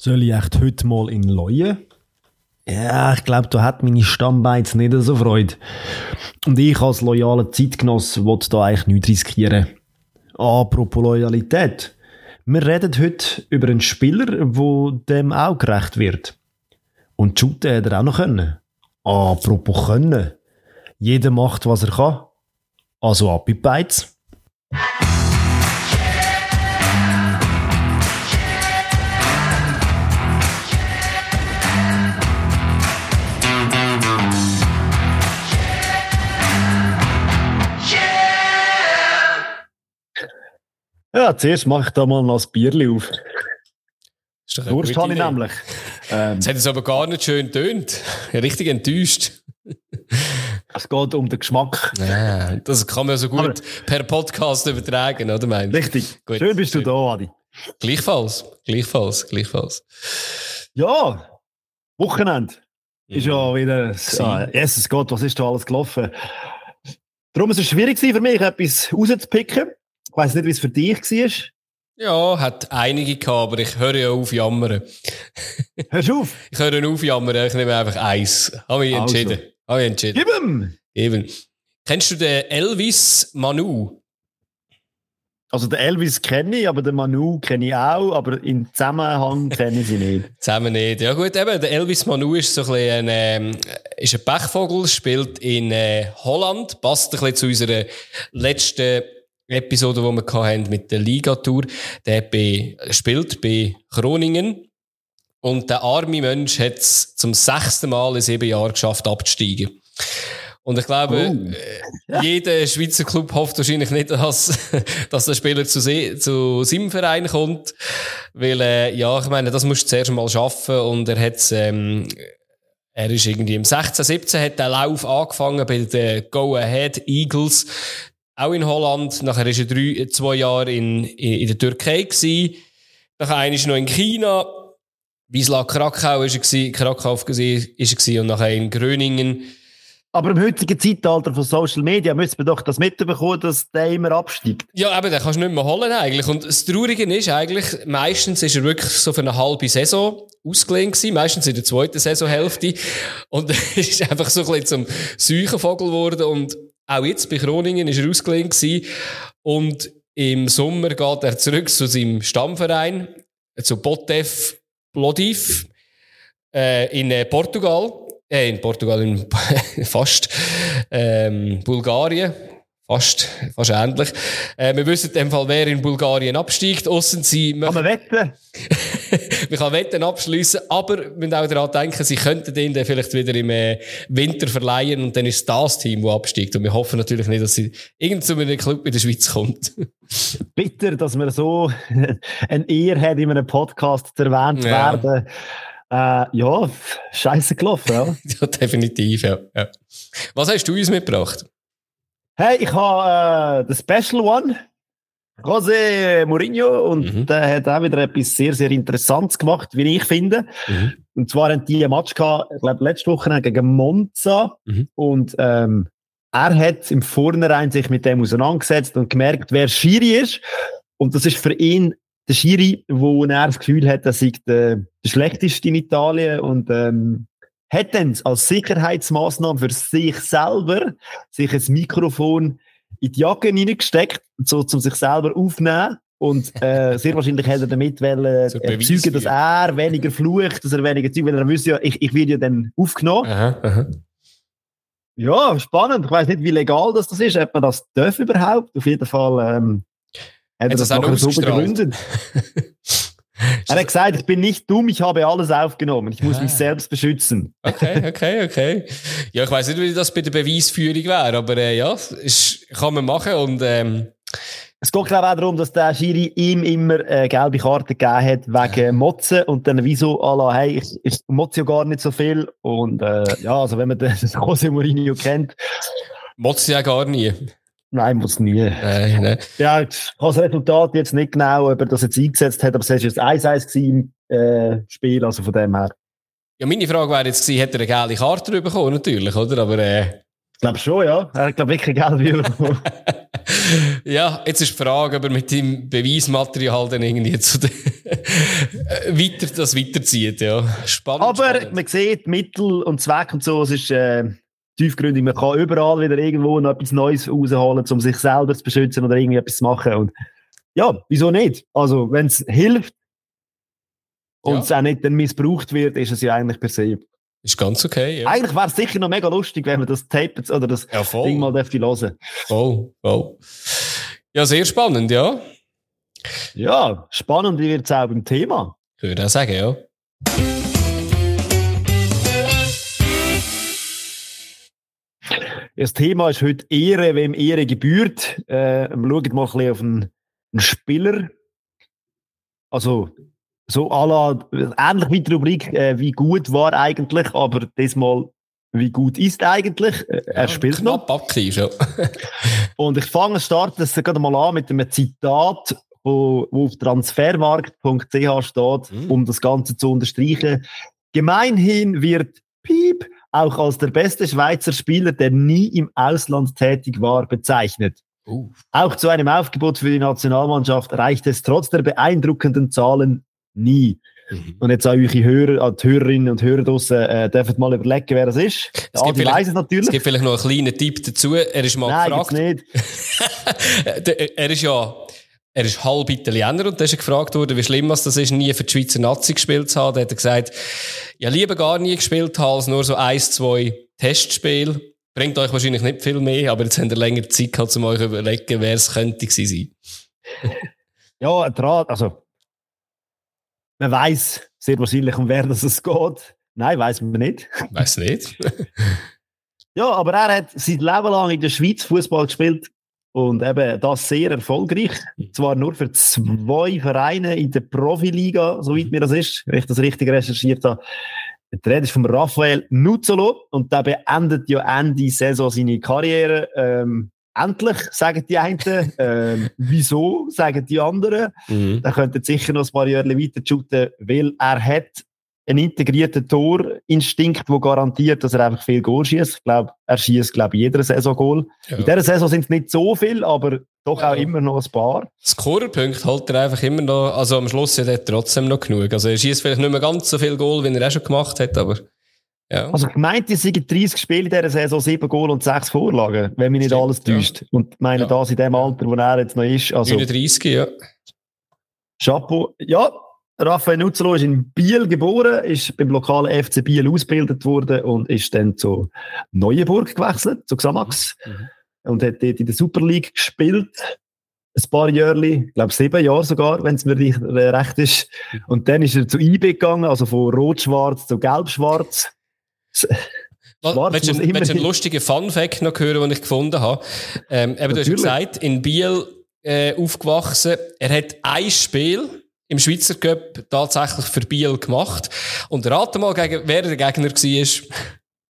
Soll ich echt heute mal in Leuen? Ja, ich glaube, da hat meine Stammbeiz nicht so Freude. Und ich als loyaler Zeitgenoss will da eigentlich nichts riskieren. Apropos Loyalität. Wir reden heute über einen Spieler, wo dem auch gerecht wird. Und shooten hat er auch noch können. Apropos können. Jeder macht, was er kann. Also ab in die Beiz. Ja, zuerst mache ich da mal noch das Bierli auf. Ist Durst habe ich nämlich. Ähm, Jetzt hat es aber gar nicht schön tönt. Richtig enttäuscht. es geht um den Geschmack. Ja, das kann man so gut Aber- per Podcast übertragen, oder meinst du? Richtig. Gut. Schön bist du da, Adi. Gleichfalls, gleichfalls, gleichfalls. Ja, Wochenende. Ist Mhm. ja wieder. Ja, Jesus Gott, was ist da alles gelaufen? Darum ist es schwierig für mich, etwas rauszupicken. Ich weiss nicht, wie es für dich war. Ja, hat einige gehabt, aber ich höre ja auf jammern. Hörst du auf? Ich höre auf jammern, ich nehme einfach eins. Habe mich Also. entschieden. Habe mich entschieden. Gib ihm! Eben. Kennst du den Elvis Manu? Also den Elvis kenne ich, aber den Manu kenne ich auch, aber im Zusammenhang kenne ich sie nicht. Zusammen nicht. Ja gut, eben, der Elvis Manu ist so ein bisschen ein, ähm, ist ein Pechvogel, spielt in äh, Holland, passt ein bisschen zu unserer letzten Episode, die wir haben mit der Ligatour. Der bei, spielt bei Groningen und der arme Mensch hat es zum sechsten Mal in sieben Jahren geschafft, abzusteigen. Und ich glaube, Oh. äh, jeder Schweizer Club hofft wahrscheinlich nicht, dass, dass der Spieler zu, zu seinem Verein kommt. Weil, äh, ja, ich meine, das musst du zuerst mal schaffen und er hat ähm, er ist irgendwie im 16, 17 hat der Lauf angefangen bei den Go Ahead Eagles. Auch in Holland. Nachher ist er drei, zwei Jahre in, in, in der Türkei gewesen. Nachher einer noch in China. Wisla Krakau ist er gewesen, Krakau ist er gewesen und nachher in Gröningen. Aber im heutigen Zeitalter von Social Media müssen wir doch das mitbekommen, dass der immer absteigt. Ja, aber den kannst du nicht mehr holen eigentlich. Und das Traurige ist eigentlich, meistens ist er wirklich so für eine halbe Saison ausgelehnt gewesen, meistens in der zweiten Saisonhälfte. Und er ist einfach so ein bisschen zum Seuchenvogel geworden. Und auch jetzt bei Groningen ist er ausgelehnt gewesen. Und im Sommer geht er zurück zu seinem Stammverein, zu Botev Plodiv, äh, in äh, Portugal. Äh, in Portugal, in fast, ähm, Bulgarien. Fast, fast ähnlich. Äh, wir wissen in dem Fall, wer in Bulgarien absteigt. Aussen sie Kann man wetten? man kann Wetten abschließen, aber wir müssen auch daran denken, sie könnten den dann vielleicht wieder im äh, Winter verleihen und dann ist das Team, das absteigt. Und wir hoffen natürlich nicht, dass sie irgend zu einem Club in der Schweiz kommt. Bitter, dass man so eine Ehr hat, in einem Podcast erwähnt Ja. werden. Äh, ja, scheiße gelaufen, ja. ja, definitiv, ja. ja. Was hast du uns mitgebracht? Hey, ich habe äh, den Special One, José Mourinho, und Mhm. der hat auch wieder etwas sehr, sehr Interessantes gemacht, wie ich finde. Mhm. Und zwar haben die ein Match gehabt, ich glaube, letzte Woche gegen Monza. Mhm. Und ähm, er hat im Vornherein sich mit dem auseinandergesetzt und gemerkt, wer Schiri ist. Und das ist für ihn der Schiri, wo er das Gefühl hat, er sei der, der schlechteste in Italien und ähm, hat dann als Sicherheitsmaßnahme für sich selber sich ein Mikrofon in die Jacke hineingesteckt, so zum sich selber aufnehmen. Und äh, sehr wahrscheinlich hat er damit wollen, erzeugen, dass er weniger flucht, dass er weniger Zeug, weil er wüsste ja, ich, ich werde ja dann aufgenommen. Aha, aha. Ja, spannend. Ich weiß nicht, wie legal das, das ist, ob man das darf überhaupt. Auf jeden Fall ähm, hat er das das, auch so begründet. Er hat gesagt, ich bin nicht dumm, ich habe alles aufgenommen. Ich muss Ah. mich selbst beschützen. Okay, okay, okay. Ja, ich weiss nicht, wie das bei der Beweisführung wäre, aber äh, ja, ist, kann man machen und ähm, Es geht, glaube auch darum, dass der Schiri ihm immer äh, gelbe Karte gegeben hat wegen Motzen und dann wieso alla, hey, ich, ich motze ja gar nicht so viel. Und äh, ja, also wenn man den Jose Mourinho kennt, motzt ja gar nie. Nein, muss nie. Nein, nein. Ja, ich habe das Resultat jetzt nicht genau, ob er das jetzt eingesetzt hat, aber es war jetzt 1-1 gewesen im äh, Spiel, also von dem her. Ja, meine Frage wäre jetzt gewesen, hat er eine geile Karte bekommen, natürlich, oder? Aber äh, Ich glaube schon, ja. Er hat, glaube wirklich Geld bekommen. ja, jetzt ist die Frage, ob er mit dem Beweismaterial dann irgendwie zu den weiter, das weiterzieht, ja. Spannend. Aber spannend. man sieht Mittel und Zweck und so, es ist äh, tiefgründig. Man kann überall wieder irgendwo noch etwas Neues rausholen, um sich selber zu beschützen oder irgendwie etwas zu machen. Und ja, wieso nicht? Also, wenn es hilft und Ja. es auch nicht dann missbraucht wird, ist es ja eigentlich per se. Ist ganz okay, ja. Eigentlich wäre es sicher noch mega lustig, wenn man das Tape oder das Ja. Ding mal dürfte hören. Voll, voll. Ja, sehr spannend, ja. Ja, spannend wird es auch beim Thema. Ich würde auch sagen, ja. Das Thema ist heute Ehre, wem Ehre gebührt. Äh, wir schauen mal ein bisschen auf einen, einen Spieler. Also, so à la, ähnlich wie die Rubrik, äh, wie gut war eigentlich, aber diesmal, wie gut ist eigentlich. Äh, er spielt noch. Knapp abgekriegt, ja. Und ich fange, starte das gerade mal an mit einem Zitat, wo, wo auf transfermarkt.ch steht, Mhm. um das Ganze zu unterstreichen. Gemeinhin wird Piep auch als der beste Schweizer Spieler, der nie im Ausland tätig war, bezeichnet. Uh. Auch zu einem Aufgebot für die Nationalmannschaft reicht es trotz der beeindruckenden Zahlen nie. Mhm. Und jetzt an eure Hörer, an die Hörerinnen und Hörer draussen, äh, dürfen mal überlegen, wer das ist. Es vielleicht- weiss es natürlich. Es gibt vielleicht noch einen kleinen Tipp dazu. Er ist mal Nein, gefragt. nicht. Der- er ist ja, er ist halb Italiener und da ist er gefragt worden, wie schlimm das ist, nie für die Schweizer Nazi gespielt zu haben. Da hat er gesagt, ja, lieber gar nie gespielt haben, als nur so eins, zwei Testspiele. Bringt euch wahrscheinlich nicht viel mehr, aber jetzt habt ihr länger Zeit gehabt, um euch überlegen, wer es könnte gewesen sein. Ja, ein Draht, also man weiß sehr wahrscheinlich, um wer das es geht. Nein, weiß man nicht. Weiß nicht. Ja, aber er hat sein Leben lang in der Schweiz Fußball gespielt und eben das sehr erfolgreich. Zwar nur für zwei Vereine in der Profiliga, soweit mir das ist, wenn ich das richtig recherchiert habe. Der Rede ist von Raphael Nuzzolo und der beendet ja Ende Saison seine Karriere. Ähm, endlich, sagen die einen. ähm, wieso, sagen die anderen. Mhm. Er könnte sicher noch ein paar Jahre weiter shooten, weil er hat einen integrierten Torinstinkt, der garantiert, dass er einfach viel Goal schießt. Ich glaube, er schießt, glaube ich, jeder Saison Goal. Ja. In dieser Saison sind es nicht so viel, aber doch Ja. auch immer noch ein paar. Scorerpunkt holt er einfach immer noch, also am Schluss hat er trotzdem noch genug. Also er schießt vielleicht nicht mehr ganz so viel Goal, wie er auch schon gemacht hat, aber ja. Also gemeint, es sind 30 Spiele in dieser Saison, 7 Goal und 6 Vorlagen, wenn mich nicht Stimmt, alles ja. täuscht. Und ich meine, Ja. das in dem Alter, wo er jetzt noch ist, also 39, ja. Chapeau. Ja, Raphael Nuzzolo ist in Biel geboren, ist beim lokalen FC Biel ausgebildet worden und ist dann zu Neuenburg gewechselt, zu Xamax. Mhm. Und hat dort in der Super League gespielt. Ein paar Jahre, ich glaube sieben Jahre sogar, wenn es mir nicht, recht ist. Und dann ist er zu IB gegangen, also von Rot-Schwarz zu Gelb-Schwarz. Schwarz willst du, einen- willst lustigen Fun-Fact noch hören, den ich gefunden habe? Ähm, eben, du hast gesagt, in Biel äh, aufgewachsen. Er hat ein Spiel im Schweizer Cup tatsächlich für Biel gemacht. Und rate mal, gegen, wer der Gegner war.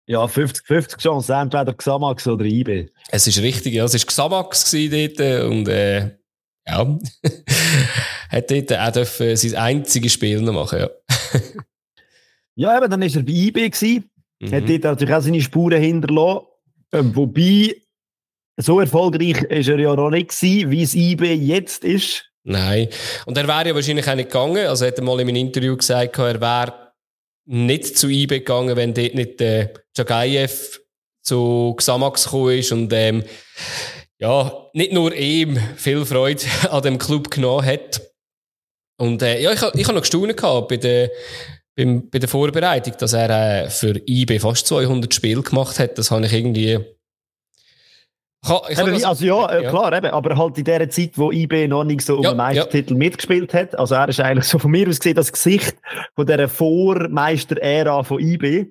Ja, 50-50 Chance, entweder Xamax oder IB. Es ist richtig, ja. Es war Xamax dort äh, und äh, ja. hat dort auch dürfen sein einziges Spiel noch machen, ja. Ja, eben, dann ist er bei IB gewesen. Hat Mhm. dort natürlich auch seine Spuren hinterlassen. Ähm, wobei, so erfolgreich ist er ja noch nicht gewesen, wie es IB jetzt ist. Nein. Und er wäre ja wahrscheinlich auch nicht gegangen. Also er hat er mal in einem Interview gesagt, er wäre nicht zu IB gegangen, wenn dort nicht der Jagayev zu Xamax gekommen ist und ähm, ja, nicht nur ihm viel Freude an dem Club genommen hat. Und äh, ja, ich, ich habe noch gestaunt gehabt bei der, beim, bei der Vorbereitung, dass er äh, für IB fast 200 Spiele gemacht hat. Das habe ich irgendwie... Habe Eben, also ja, äh, klar, eben, aber halt in der Zeit, wo IB noch nicht so um Ja, den Meistertitel mitgespielt hat. Also er ist eigentlich so von mir aus gesehen das Gesicht von dieser Vormeister-Ära von IB,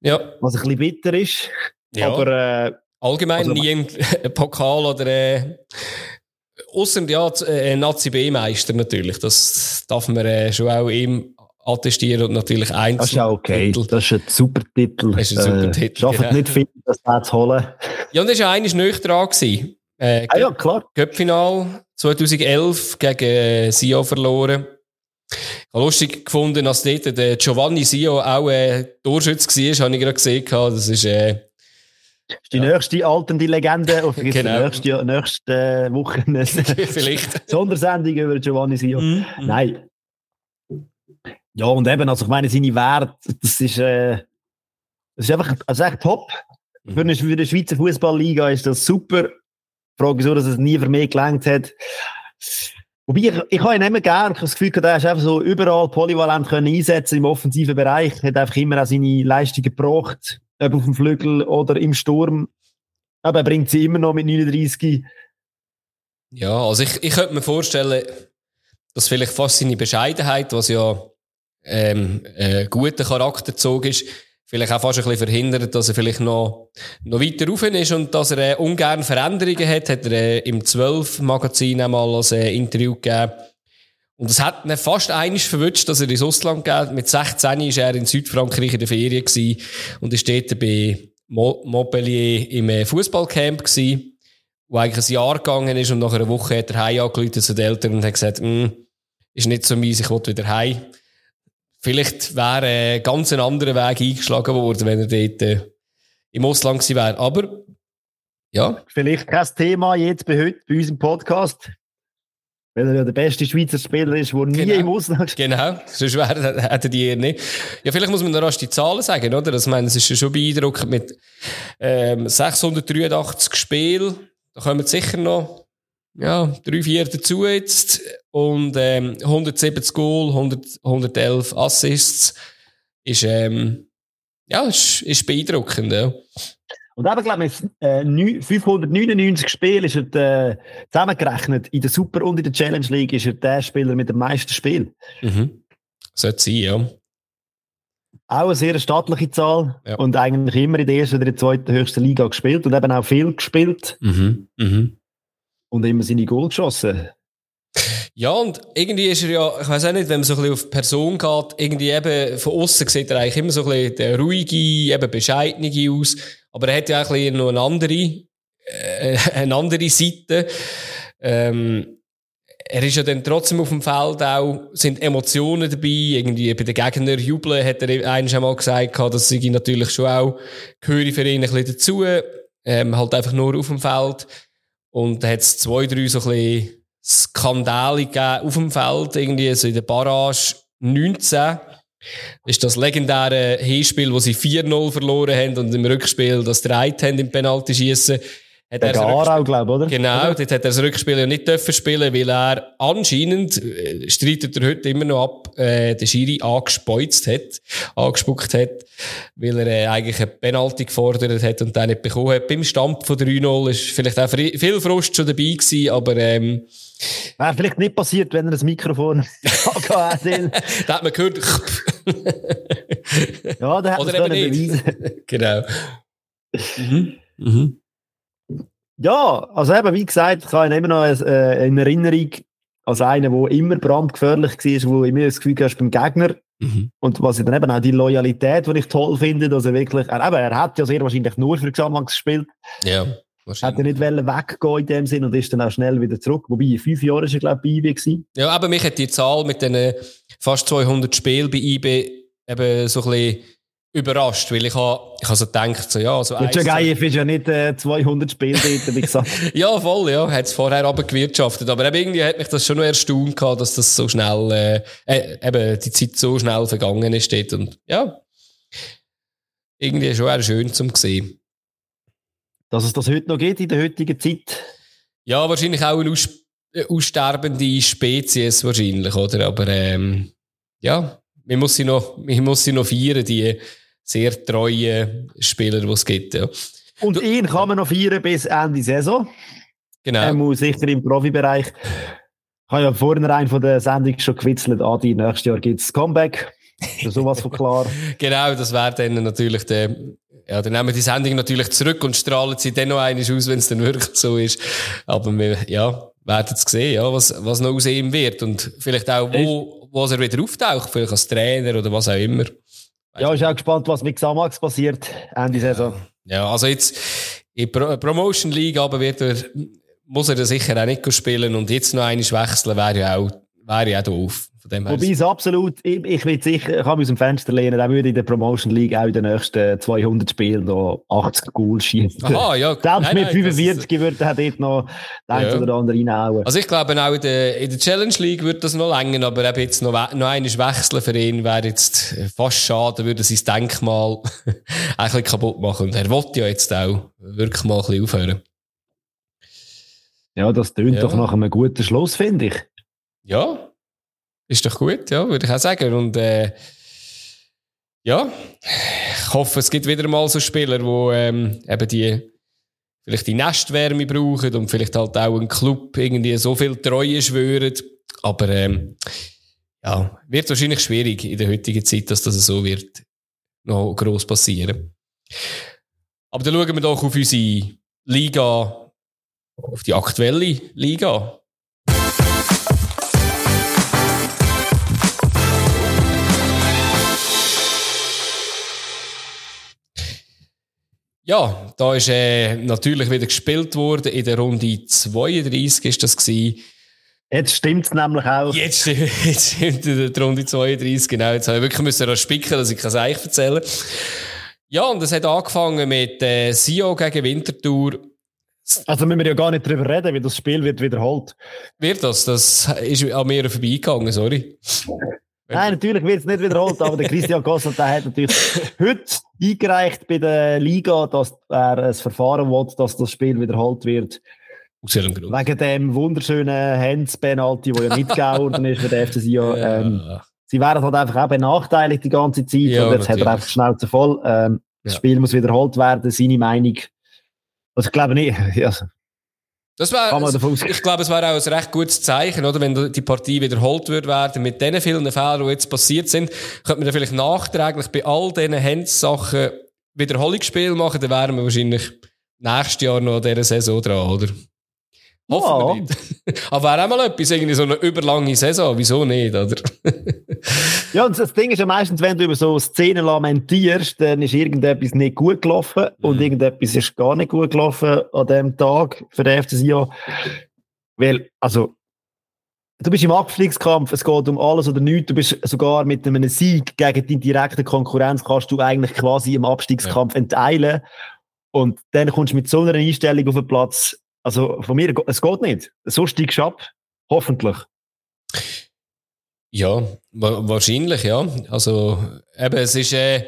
ja, was ein bisschen bitter ist. ja. Aber äh, Allgemein Also- nie im Pokal oder äh, ausser ja äh, Nazi B-Meister natürlich. Das darf man äh, schon auch ihm attestieren und natürlich eins. das ist ja okay. Das ist ein super Titel. Das ist ein super Titel, Schafft genau. nicht viel, das da zu holen. Ja, und das war eigentlich nicht dran. Gewesen. Äh, Ah ja, klar. Göppfinal 2011 gegen äh, Sio verloren. Ich habe lustig gefunden, dass dort der Giovanni Sio auch äh, Torschütz war, habe ich gerade gesehen. Das ist, äh, ist die nächste alternde Legende auf die Genau. nächste, nächste Woche eine Vielleicht. Sondersendung über Giovanni Sio. Mhm. Nein. Ja, und eben, also ich meine, seine Werte, das ist, äh, das ist einfach, also echt top. Für, eine, für die Schweizer Fußballliga ist das super. Die Frage nur, dass es nie für mich gelangt hat. Wobei, ich, ich habe ihn immer gern. Ich das Gefühl, er ist einfach so überall polyvalent können einsetzen im offensiven Bereich. Hat einfach immer auch seine Leistungen gebracht. Ob auf dem Flügel oder im Sturm. Aber er bringt sie immer noch mit 39. Ja, also ich, ich könnte mir vorstellen, dass vielleicht fast seine Bescheidenheit, was ja ähm, äh, guter Charakterzug ist, vielleicht auch fast ein bisschen verhindert, dass er vielleicht noch, noch weiter rauf ist und dass er äh, ungern Veränderungen hat, hat er äh, im 12-Magazin einmal als äh, Interview gegeben. Und es hat ihn fast einiges verwünscht, dass er ins Ausland geht. Mit 16 war er in Südfrankreich in der Ferien gewesen und ist dort bei Mo Montpellier im äh, Fußballcamp gewesen wo eigentlich ein Jahr gegangen ist und nach einer Woche hat er heim zu den Eltern und hat gesagt, «Mm, ist nicht so meins, ich will wieder heim. Vielleicht wäre äh, ganz ein anderer Weg eingeschlagen worden, wenn er dort äh, im Ausland gewesen wäre. Aber, ja, Vielleicht kein Thema jetzt bei heute, bei unserem Podcast. Weil er ja der beste Schweizer Spieler ist, der nie Genau. im Ausland spielt. genau, sonst wäre, hätte die eher nicht. Ja, vielleicht muss man noch rasch die Zahlen sagen, oder? Ich meine, es ist ja schon beeindruckend mit ähm, 683 Spielen. Da kommen sicher noch ja, drei, vier dazu jetzt. Und ähm, 170 Goal, 100, 111 Assists. Ist, ähm, ja, ist, ist beeindruckend, ja. Und eben, glaube ich, äh, neun- 599 Spielen ist er äh, zusammengerechnet. In der Super- und in der Challenge League ist er der Spieler mit dem meisten Spielen. Mhm. Sollte sein, ja. Auch eine sehr stattliche Zahl. Ja. Und eigentlich immer in der ersten oder der zweiten höchsten Liga gespielt. Und eben auch viel gespielt. Mhm. Mhm. Und immer seine Goal geschossen. Ja, und irgendwie ist er ja, ich weiß auch nicht, wenn man so ein bisschen auf die Person geht, irgendwie eben von außen sieht er eigentlich immer so ein bisschen der ruhige, eben bescheidene aus. Aber er hat ja auch ein bisschen noch eine andere, äh, eine andere Seite. Ähm, er ist ja dann trotzdem auf dem Feld auch, sind Emotionen dabei, irgendwie bei den Gegnern jubeln, hat er eigentlich schon mal gesagt, das sei natürlich schon auch, gehöre für ihn ein bisschen dazu, ähm, halt einfach nur auf dem Feld. Und da hat es zwei, drei so ein bisschen Skandale gegeben auf dem Feld, irgendwie so in der Barrage 19. Das ist das legendäre Hinspiel, wo sie 4-0 verloren haben und im Rückspiel das 3 haben im Penalty-Schiessen. Hat er Rückspiel- Garau, glaube ich, oder? Genau, Oder? dort hat er das Rückspiel ja nicht dürfen spielen, weil er anscheinend, äh, streitet er heute immer noch ab, äh, den Schiri angespeuzt hat, angespuckt hat, weil er äh, eigentlich eine Penalty gefordert hat und den nicht bekommen hat. Beim Stampf von 3-0 ist vielleicht auch viel Frust schon dabei gewesen, aber ähm, Wäre vielleicht nicht passiert, wenn er das Mikrofon gehabt hätte. da hat man gehört, Ja, da hätte man es beweisen. genau. Mhm. Mhm. Ja, also eben, wie gesagt, ich habe ihn immer noch äh, in Erinnerung als einer, der immer brandgefährlich war, wo immer das Gefühl hast beim Gegner. Mhm. Und was ich dann eben auch die Loyalität, die ich toll finde, dass er wirklich, er, eben, er hat ja sehr wahrscheinlich nur für Xamax gespielt, Ja, hat er wahrscheinlich. nicht wollen weggehen in dem Sinn und ist dann auch schnell wieder zurück. Wobei, in fünf Jahren ist er, glaube ich, bei IB. Ja, aber mich hat die Zahl mit den fast 200 Spielen bei IB eben so ein bisschen überrascht, weil ich habe ich ha so gedacht, so, ja, so zwei- Jagayev ist ja nicht äh, 200 Spiele dort, wie gesagt. Ja, voll, ja. Hat es vorher aber gewirtschaftet. Aber eben irgendwie hat mich das schon noch erstaunt gehabt, dass das so schnell, äh, äh, eben die Zeit so schnell vergangen ist dort. Und ja, irgendwie schon eher schön zum sehen. dass es das heute noch geht in der heutigen Zeit. Ja, wahrscheinlich auch eine aus, äh, aussterbende Spezies wahrscheinlich, oder? Aber ähm, ja, man muss sie noch, man muss sie noch feiern, die sehr treuen Spieler, die es gibt. Ja. Und ihn kann man noch feiern bis Ende Saison. Genau. Er muss sicher im Profibereich. Ich habe ja vorhin rein von der Sendung schon gewitzelt, Adi, nächstes Jahr gibt es Comeback. Das ist sowas von klar. Genau, das wäre dann natürlich der, ja, dann nehmen wir die Sendung natürlich zurück und strahlen sie dann noch einmal aus, wenn es dann wirklich so ist. Aber wir, ja, werden es sehen, ja, was, was noch aus ihm wird und vielleicht auch, wo, wo er wieder auftaucht, vielleicht als Trainer oder was auch immer. Ja, ich bin auch gespannt, was mit Xamax passiert Ende Saison. Ja, also jetzt, in Pro Promotion League aber wird er, muss er sicher auch nicht spielen und jetzt noch einmal wechseln wäre ja auch, wäre auch doof. Wobei es absolut, ich, ich will sicher, ich kann mich aus dem Fenster lehnen, dann würde in der Promotion League auch in den nächsten 200 Spielen noch 80 Goals schießen. Aha, ja. Selbst nein, mit 45 ist, würde er dort noch den ja. oder andere reinhauen. Also ich glaube auch in der, in der Challenge League würde das noch länger, aber eben jetzt noch, noch einmal wechseln für ihn wäre jetzt fast schade, würde sein Denkmal ein bisschen kaputt machen. Und er wollte ja jetzt auch wirklich mal ein bisschen aufhören. Ja, das tönt ja. doch nach einem guten Schluss, finde ich. Ja, ist doch gut, ja, würde ich auch sagen. Und äh, ja, ich hoffe, es gibt wieder mal so Spieler, die ähm, eben die vielleicht die Nestwärme brauchen und vielleicht halt auch ein Club irgendwie so viel Treue schwören. Aber ähm, ja, wird wahrscheinlich schwierig in der heutigen Zeit, dass das so wird noch gross passieren. Aber dann schauen wir doch auf unsere Liga, auf die aktuelle Liga. Ja, da ist äh, natürlich wieder gespielt worden. In der Runde 32 ist das gewesen. Jetzt stimmt es nämlich auch. Jetzt stimmt, jetzt stimmt die Runde 32, genau. Jetzt habe ich wirklich müssen spicken, dass ich es euch erzählen Ja, und es hat angefangen mit äh, Sio gegen Winterthur. Also müssen wir ja gar nicht drüber reden, wie das Spiel wird wiederholt. Wird das? Das ist an mir vorbeigegangen, sorry. Nein, natürlich wird es nicht wiederholt, aber der Christian Gossel, der hat natürlich heute eingereicht bei der Liga, dass er ein Verfahren will, dass das Spiel wiederholt wird. Wegen dem wunderschönen Hands-Penalty, der ja nicht geworden ist für den FC Sion. Ja. Ähm, sie wären halt einfach auch benachteiligt die ganze Zeit ja, und jetzt natürlich. hat er einfach Schnauze voll. Ähm, das. Spiel muss wiederholt werden, seine Meinung. Also ich glaube nicht, also, das wär, ich glaube, es wäre auch ein recht gutes Zeichen, oder? Wenn die Partie wiederholt wird werden, mit den vielen Fehlern, die jetzt passiert sind, könnte man dann vielleicht nachträglich bei all diesen Hands-Sachen Wiederholungsspiel machen, dann wären wir wahrscheinlich nächstes Jahr noch an dieser Saison dran, oder? Hoffen ja. wir nicht. Aber wäre auch mal etwas, irgendwie so eine überlange Saison. Wieso nicht, oder? ja, und das Ding ist ja meistens, wenn du über so Szenen lamentierst, dann ist irgendetwas nicht gut gelaufen mhm. und irgendetwas ist gar nicht gut gelaufen an dem Tag für den FC Sion. Weil, also, du bist im Abstiegskampf, es geht um alles oder nichts, du bist sogar mit einem Sieg gegen deine direkte Konkurrenz, kannst du eigentlich quasi im Abstiegskampf ja. enteilen. Und dann kommst du mit so einer Einstellung auf den Platz, also von mir, es geht nicht. So steigst du ab. Hoffentlich. Ja, wa wahrscheinlich, ja. Also, eben, es ist, äh,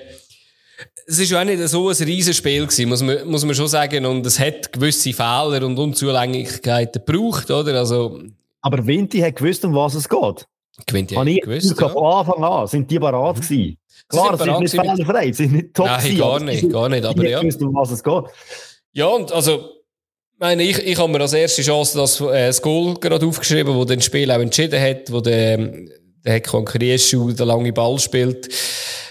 es ist auch nicht so ein Riesenspiel gewesen, muss man, muss man schon sagen. Und es hat gewisse Fehler und Unzulänglichkeiten gebraucht, oder? Also. Aber Vinti hat gewusst, um was es geht. Vinti hat gewusst, ja. Von Anfang an sind die parat gewesen. Klar, sie sind nicht fehlerfrei, sie sind nicht top Nein, gar nicht, gar nicht, aber ja. gewusst, um was es geht. Ja, und also, meine, ich, ich habe mir als erste Chance das, äh, das Goal gerade aufgeschrieben, wo das Spiel auch entschieden hat, wo der, der Hekon Krieschu den langen Ball spielt.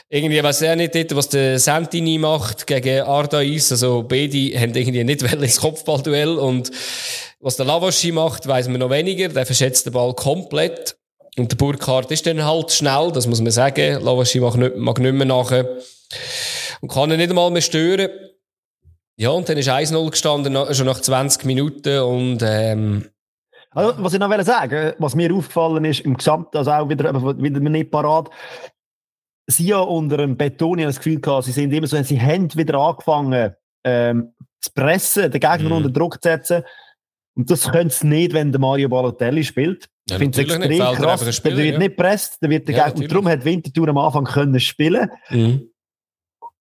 Irgendwie weiß ich auch nicht dort, was der Santini macht gegen Ardais. Also beide haben irgendwie nicht ins Kopfballduell und was der Lavaschi macht, weiß man noch weniger. Der verschätzt den Ball komplett. Und der Burkhardt ist dann halt schnell, das muss man sagen. Lavaschi mag nicht, mag nicht mehr nachher. Und kann ihn nicht einmal mehr stören. Ja, und dann ist 1-0 gestanden, schon nach 20 Minuten und, ähm, also, was ich noch will sagen, was mir aufgefallen ist, im Gesamt, also auch wieder, wieder nicht parat, sie ja unter dem Beton, ich das Gefühl gehabt, sie sind immer so, sie haben wieder angefangen, ähm, zu pressen, den Gegner mm. unter Druck zu setzen. Und das können sie nicht, wenn der Mario Balotelli spielt. Ja, ich finde es extrem nicht. krass. Spieler, der wird ja. nicht presst, der wird der ja, Gegner, darum hat Winterthur am Anfang können spielen. Mm.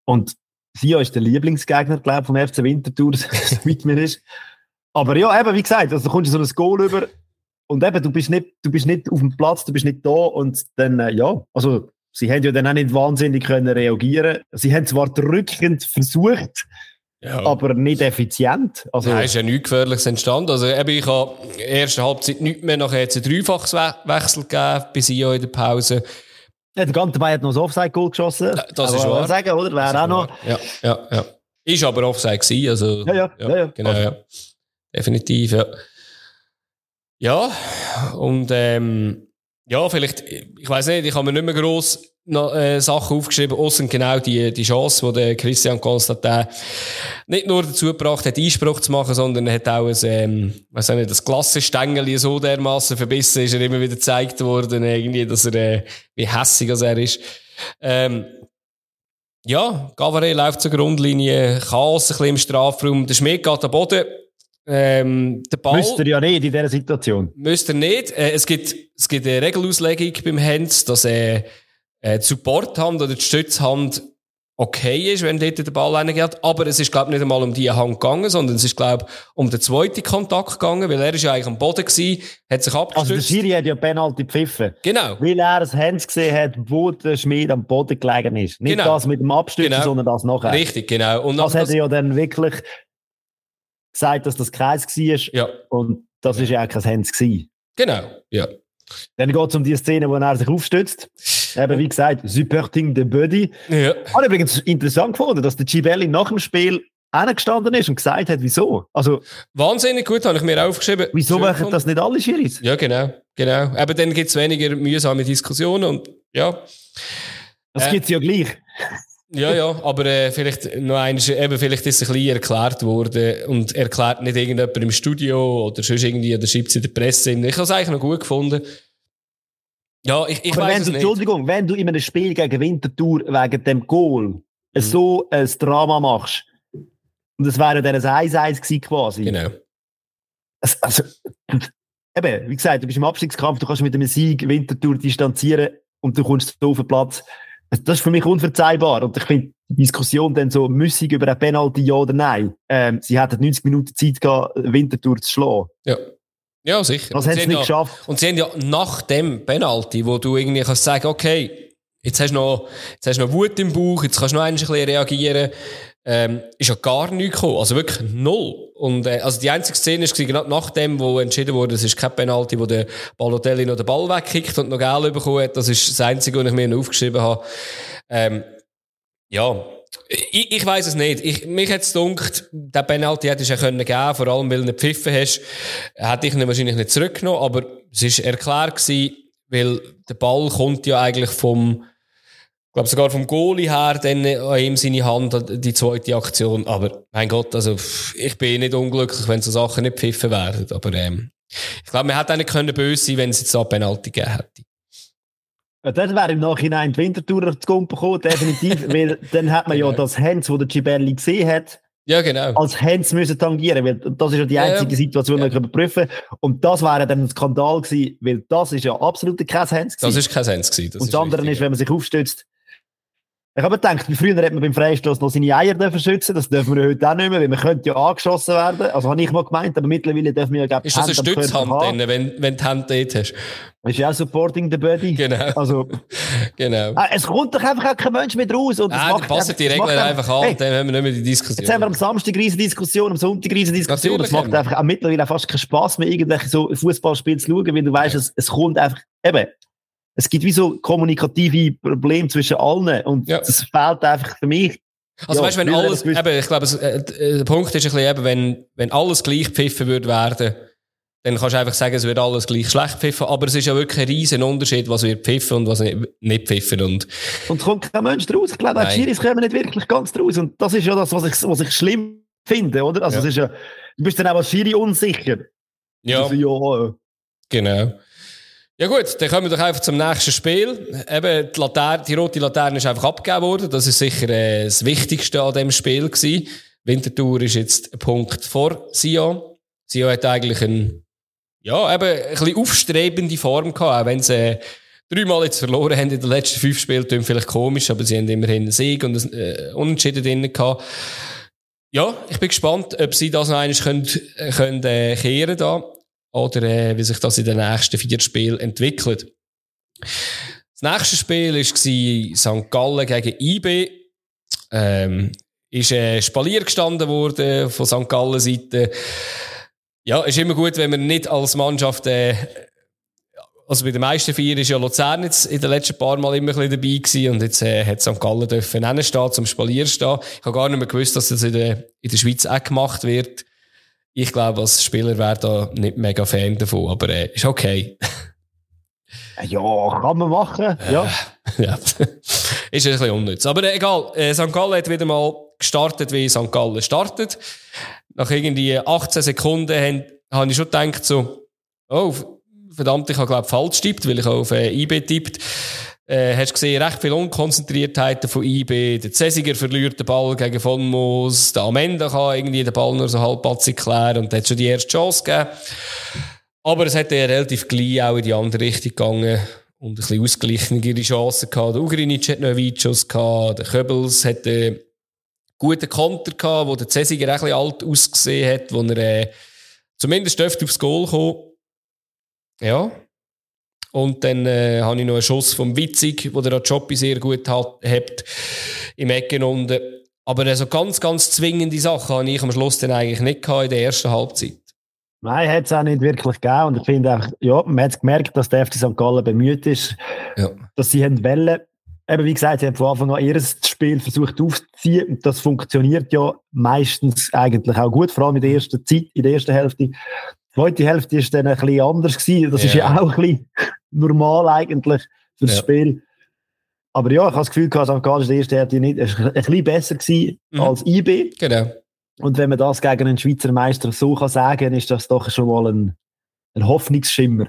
Und Sia ist der Lieblingsgegner, glaube ich, vom FC Winterthur, so weit mir ist. Aber ja, eben, wie gesagt, also, du kommst so ein Goal über und eben, du bist nicht, du bist nicht auf dem Platz, du bist nicht da und dann, äh, ja, also, sie haben ja dann auch nicht wahnsinnig können reagieren. Sie haben zwar drückend versucht, ja. aber nicht effizient. Also, Nein, ist ja nichts Gefährliches entstanden. Also, eben, ich habe in der ersten Halbzeit nichts mehr, nachher hat es einen Dreifachswechsel gegeben, bei Sia in der Pause. Ja, der Ganze dabei hat noch ein Offside-Goal geschossen. Das ist wahr. sagen, oder? Wäre auch noch. Ja, ja, ja. Ist aber Offside gewesen, also. Ja, ja, ja. ja, Genau, ja. Definitiv, ja. Ja, und, ähm, ja, vielleicht, ich weiß nicht, ich habe mir nicht mehr gross noch, äh, Sachen aufgeschrieben, außer genau die, die Chance, die der Christian Constantin nicht nur dazu gebracht hat, Einspruch zu machen, sondern er hat auch ein, ähm, weiß nicht, das Glassenstängel so dermaßen verbissen ist er immer wieder gezeigt worden, irgendwie, dass er, äh, wie hässig er ist. Ähm, ja, Gavare läuft zur Grundlinie, Chaos ein bisschen im Strafraum, der Schmidt geht am Boden, ähm, der Ball. Müsste er ja nicht in dieser Situation. Müsste er nicht. Äh, es gibt, es gibt eine Regelauslegung beim Hens, dass, äh, äh, die Supporthand oder die Stützhand okay ist, wenn dort der Ball reingeht. Aber es ist, glaube ich, nicht einmal um die Hand gegangen, sondern es ist, glaube ich, um den zweiten Kontakt gegangen, weil er ist ja eigentlich am Boden gewesen, hat sich abgestützt. Also der Schiri hat ja Penalty gepfiffen. Genau. Weil er ein Hands gesehen hat, wo der Schmied am Boden gelegen ist. Nicht Genau. das mit dem Abstützen, Genau. sondern das nachher. Richtig, genau. Und Das nach- hat er ja dann wirklich gesagt, dass das Kreis war. ja, Und das ist ja auch kein gewesen. genau, ja. Dann geht es um die Szene, wo er sich aufstützt. Eben, wie gesagt, supporting the body. Ja. Ich habe übrigens interessant gefunden, dass der Gibelli nach dem Spiel gestanden ist und gesagt hat, wieso. Also, Wahnsinnig gut, habe ich mir aufgeschrieben. wieso machen das nicht alle Schiris? Ja, genau, genau. Aber dann gibt es weniger mühsame Diskussionen und, ja. Das Äh. gibt's ja gleich. Ja, ja, aber äh, vielleicht noch eines, eben, vielleicht ist es ein bisschen erklärt worden und erklärt nicht irgendjemand im Studio oder sonst irgendwie, oder schreibt es in der Presse. Ich habe es eigentlich noch gut gefunden. Ja, ich, ich weiß es nicht. Entschuldigung, wenn du in einem Spiel gegen Winterthur wegen dem Goal Mhm. so ein Drama machst, und es wäre dann ein 1-1 gewesen quasi. Genau. Es- Also, eben, wie gesagt, du bist im Abstiegskampf, du kannst mit einem Sieg Winterthur distanzieren und du kommst so auf den Platz. Also, Das ist für mich unverzeihbar. Und ich finde die Diskussion dann so müssig über ein Penalty, ja oder nein. Ähm, sie hätten 90 Minuten Zeit gehabt, Winterthur zu schlagen. Ja. Ja, sicher. Das Und haben sie sie haben nicht ja- geschafft. Und sie haben ja nach dem Penalty, wo du irgendwie kannst sagen, okay, jetzt hast du noch, jetzt hast du noch Wut im Bauch, jetzt kannst du noch ein bisschen reagieren, ähm, ist ja gar nichts gekommen. Also wirklich null. Und, äh, also die einzige Szene ist gewesen, gerade nach dem, wo entschieden wurde, es ist kein Penalty, wo der Balotelli noch den Ball wegkickt und noch Geld bekommen hat. Das ist das Einzige, was ich mir noch aufgeschrieben habe. Ähm, ja. Ich, ich weiß es nicht. Ich, mich hat's gedacht, der Penalty hättest du ja können geben, vor allem weil du nicht pfiffen hast. Hätte ich ihn wahrscheinlich nicht zurückgenommen, aber es ist erklärt weil der Ball kommt ja eigentlich vom, glaube sogar vom Goalie her, dann an ihm seine Hand, an die zweite Aktion. Aber mein Gott, also ich bin nicht unglücklich, wenn so Sachen nicht pfiffen werden. Aber ähm, ich glaube, man hätte auch nicht können böse sein, wenn es jetzt da Penalty gegeben hätte. Ja, Dort wäre im Nachhinein die Wintertour zu Kumpen gekommen, definitiv, weil dann hat man ja Genau. das Hands, das der Gibelli gesehen hat, Ja, genau. als Hands müssen tangieren, weil das ist ja die Ja, ja. einzige Situation, die man überprüfen kann. Und das wäre dann ein Skandal gewesen, weil das ist ja absolut kein Das gewesen. ist kein Sens gewesen. Das Und das andere ist, wenn man sich aufstützt. Ich habe mir gedacht, früher hat man beim Freistoß noch seine Eier dürfen schützen, das dürfen wir heute auch nicht mehr, weil man könnte ja angeschossen werden. Also habe ich mal gemeint, aber mittlerweile dürfen wir ja, glaube ich, Ist das eine Stützhand, denn, wenn, wenn du die Hand dort hast? Ist ja auch supporting the body. Genau. Also, Genau. ah, es kommt doch einfach auch kein Mensch mehr raus. Und Ah, macht passen die Regeln einfach an, Hey, dann haben wir nicht mehr die Jetzt haben wir Diskussion. am Samstag eine riesen Diskussion, am Sonntag eine riesen Diskussion. Es macht einfach auch mittlerweile fast keinen Spass mehr, irgendwelche so Fußballspiele zu schauen, weil du weißt, es, es kommt einfach, eben, es gibt wie so kommunikative Probleme zwischen allen und Ja. das fehlt einfach für mich. Also Ja, weißt wenn alles, eben, ich glaube, äh, äh, der Punkt ist ein bisschen eben, wenn, wenn alles gleich pfiffen würde werden, dann kannst du einfach sagen, es wird alles gleich schlecht pfiffen, aber es ist ja wirklich ein riesen Unterschied, was wird pfiffen und was nicht, pfiffen und, Und es kommt kein Mensch draus. Ich glaube, auch. Schiris kommen nicht wirklich ganz draus. Und das ist ja das, was ich, was ich schlimm finde, oder? Also, Ja. es ist ja, du bist dann auch als Schiri unsicher. ja. Also, ja, äh, Genau. Ja gut, dann kommen wir doch einfach zum nächsten Spiel. Eben, die, Laterne, die rote Laterne ist einfach abgegeben worden. Das ist sicher äh, das Wichtigste an dem Spiel gewesen. Winterthur ist jetzt ein Punkt vor Sion. Sion hat eigentlich ein, ja, eben ein bisschen aufstrebende Form gehabt, auch wenn sie äh, dreimal jetzt verloren haben in den letzten fünf Spielen, klingt vielleicht komisch, aber sie haben immerhin einen Sieg und ein äh, Unentschieden drin gehabt. Ja, ich bin gespannt, ob sie das noch einmal können, äh, können, äh, kehren da oder äh, wie sich das in den nächsten vier Spielen entwickelt. Das nächste Spiel war St. Gallen gegen IB. Ähm, ist äh, Spalier gestanden worden von St. Gallen Seite. Ja, ist immer gut, wenn man nicht als Mannschaft äh, also bei den meisten vier ist ja Luzern jetzt in den letzten paar Mal immer ein dabei gewesen und jetzt äh, hat St. Gallen dürfen hinstehen, zum Spalier stehen. Ich habe gar nicht mehr gewusst, dass das in der, in der Schweiz auch gemacht wird. Ich glaube, als Spieler wäre da nicht mega Fan davon, aber äh, ist okay. Ja, kann man machen. Ja. ja. ist ein bisschen unnütz. Aber egal, äh, St. Gallen hat wieder mal gestartet, wie St. Gallen startet. Nach irgendwie 18 Sekunden habe ich schon gedacht, so, oh, verdammt, ich habe glaube falsch tippt, weil ich auf äh, IB tippt. Äh, hast gesehen, recht viel Unkonzentriertheiten von IB. Der Cäsiger verliert den Ball gegen Von Moos. Der Amenda kann irgendwie den Ball nur so halbpatzig klären und hat schon die erste Chance gegeben. Aber es hat ja relativ gleich auch in die andere Richtung gegangen und ein bisschen ausgleichnere Chancen gehabt. Der Ugrinic hat noch einen Weitschuss gehabt. Der Köbels hat einen guten Konter gehabt, wo der Cäsiger ein bisschen alt ausgesehen hat, wo er äh, zumindest dürfte aufs Goal kommen. Ja. Und dann äh, habe ich noch einen Schuss vom Witzig, wo der Joppi sehr gut hat, hat im Ecken unten. Aber so also ganz, ganz zwingende Sachen habe ich am Schluss dann eigentlich nicht gehabt in der ersten Halbzeit. Nein, hat es auch nicht wirklich gegeben. Und ich finde einfach, ja, man hat gemerkt, dass der FC St. Gallen bemüht ist, ja. dass sie haben wollen, eben wie gesagt, sie haben von Anfang an ihr Spiel versucht aufzuziehen. Und das funktioniert ja meistens eigentlich auch gut, vor allem in der ersten Zeit, in der ersten Hälfte zweite Hälfte ist dann ein bisschen anders gewesen. Das ja. ist ja auch ein bisschen normal eigentlich für das ja. Spiel. Aber ja, ich habe das Gefühl, dass St. Gallen der erste Hälfte nicht, ein bisschen besser gewesen mhm. als IB. Genau. Und wenn man das gegen einen Schweizer Meister so kann sagen, ist das doch schon mal ein, ein Hoffnungsschimmer.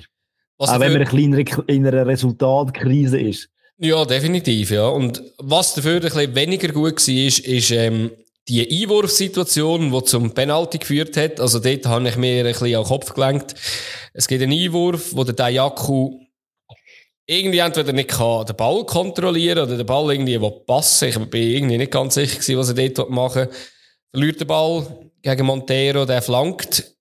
Was auch wenn man ein in einer Resultatkrise ist. Ja, definitiv, ja. Und was dafür ein bisschen weniger gut war, ist, ist ähm, die Einwurfsituation, die zum Penalty geführt hat, also dort habe ich mir ein bisschen an den Kopf gelenkt. Es gibt einen Einwurf, wo der Dayaku irgendwie entweder nicht kann den Ball kontrollieren oder den Ball irgendwie passen Ich bin irgendwie nicht ganz sicher gewesen, was er dort machen will. Verliert den Ball gegen Montero, der flankt.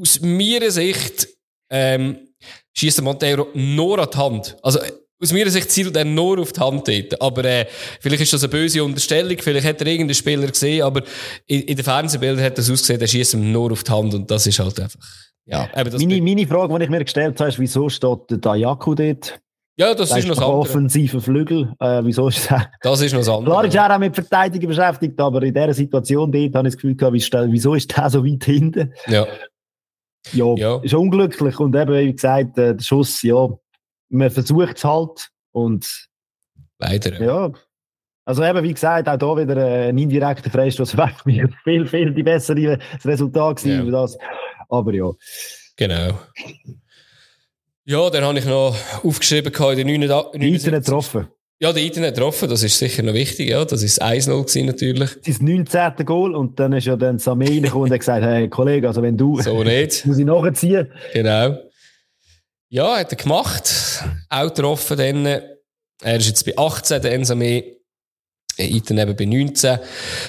Aus meiner Sicht ähm, schießt Montero nur an die Hand. Also aus meiner Sicht zielt er nur auf die Hand dort. Aber äh, vielleicht ist das eine böse Unterstellung, vielleicht hat er irgendeinen Spieler gesehen, aber in, in den Fernsehbildern hat das ausgesehen, er schießt ihm nur auf die Hand und das ist halt einfach. Ja, meine, meine Frage, die ich mir gestellt habe, ist, wieso steht der Dayaku dort? Ja, das, das ist noch das andere. offensive Flügel. Äh, wieso ist das? Das ist noch das andere. Klar ist er auch mit Verteidigung beschäftigt, aber in dieser Situation dort habe ich das Gefühl gehabt, wieso ist der so weit hinten? Ja. Ja, ja. ist unglücklich und eben, wie gesagt, äh, der Schuss, ja, man versucht es halt und leider. Ja. Also eben, wie gesagt, auch da wieder äh, ein indirekter Freistoß mich viel, viel die bessere Resultat gewesen. Ja. Das. Aber ja. Genau. Ja, dann habe ich noch aufgeschrieben, in den 9. Internet getroffen. Ja, der Internet getroffen, das ist sicher noch wichtig, ja. Das ist 1-0 natürlich. Das ist das 19. Goal und dann ist ja dann Samé reingekommen und hat gesagt, hey Kollege, also wenn du... So nicht. muss ich nachziehen. Genau. Ja, hat er gemacht. Auch getroffen dann. Er ist jetzt bei 18, der Ensame. Iten eben bei 19.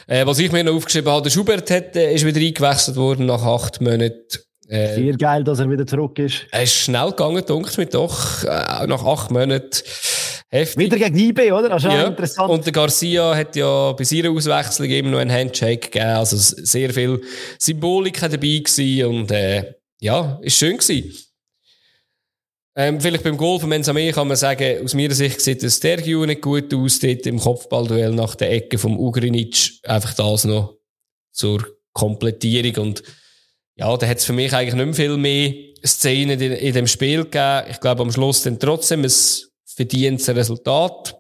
Äh, was ich mir noch aufgeschrieben habe, der Schubert hat, äh, ist wieder eingewechselt worden nach acht Monaten. Äh, Sehr geil, dass er wieder zurück ist. Er ist schnell gegangen, dunkt mir doch. Äh, nach acht Monaten. Heftig. Wieder gegen IB, oder? Das ist ja. interessant. Und der Garcia hat ja bei seiner Auswechslung immer noch einen Handshake gegeben. Also sehr viel Symbolik dabei gewesen und äh, ja, ist schön gewesen. Ähm, vielleicht beim Goal von Mensame kann man sagen, aus meiner Sicht sieht das Stergiu nicht gut aus, dort im Kopfballduell nach der Ecke vom Ugrinic. Einfach das noch zur Komplettierung. Und ja, da hat es für mich eigentlich nicht mehr viel mehr Szenen in, in dem Spiel gegeben. Ich glaube, am Schluss dann trotzdem ein verdientes Resultat.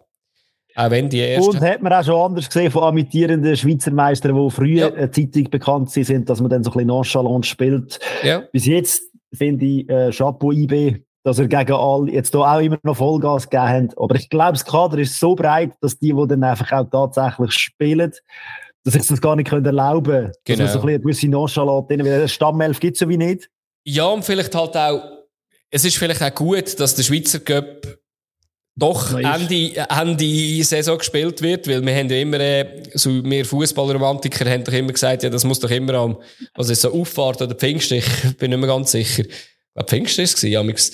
Auch wenn die erste... Und hat man auch schon anders gesehen von amtierenden Schweizer Meistern, die früher ja. Zeitung bekannt sind, dass man dann so ein bisschen nonchalant spielt. Ja. Bis jetzt finde ich äh, Chapeau IB dass er gegen alle jetzt hier auch immer noch Vollgas gegeben hat. Aber ich glaube, das Kader ist so breit, dass die, die dann einfach auch tatsächlich spielen, dass ich das gar nicht erlauben können. Genau. Dass man so ein bisschen eine gewisse Nonchalant drin, weil Stammelf gibt es so wie nicht. Ja, und vielleicht halt auch, es ist vielleicht auch gut, dass der Schweizer Cup doch Ende, Ende Saison gespielt wird, weil wir haben ja immer, äh, so wir Fußballromantiker haben doch immer gesagt, ja, das muss doch immer am, was ist so Auffahrt oder Pfingst, ich bin nicht mehr ganz sicher. Pfingst ist es,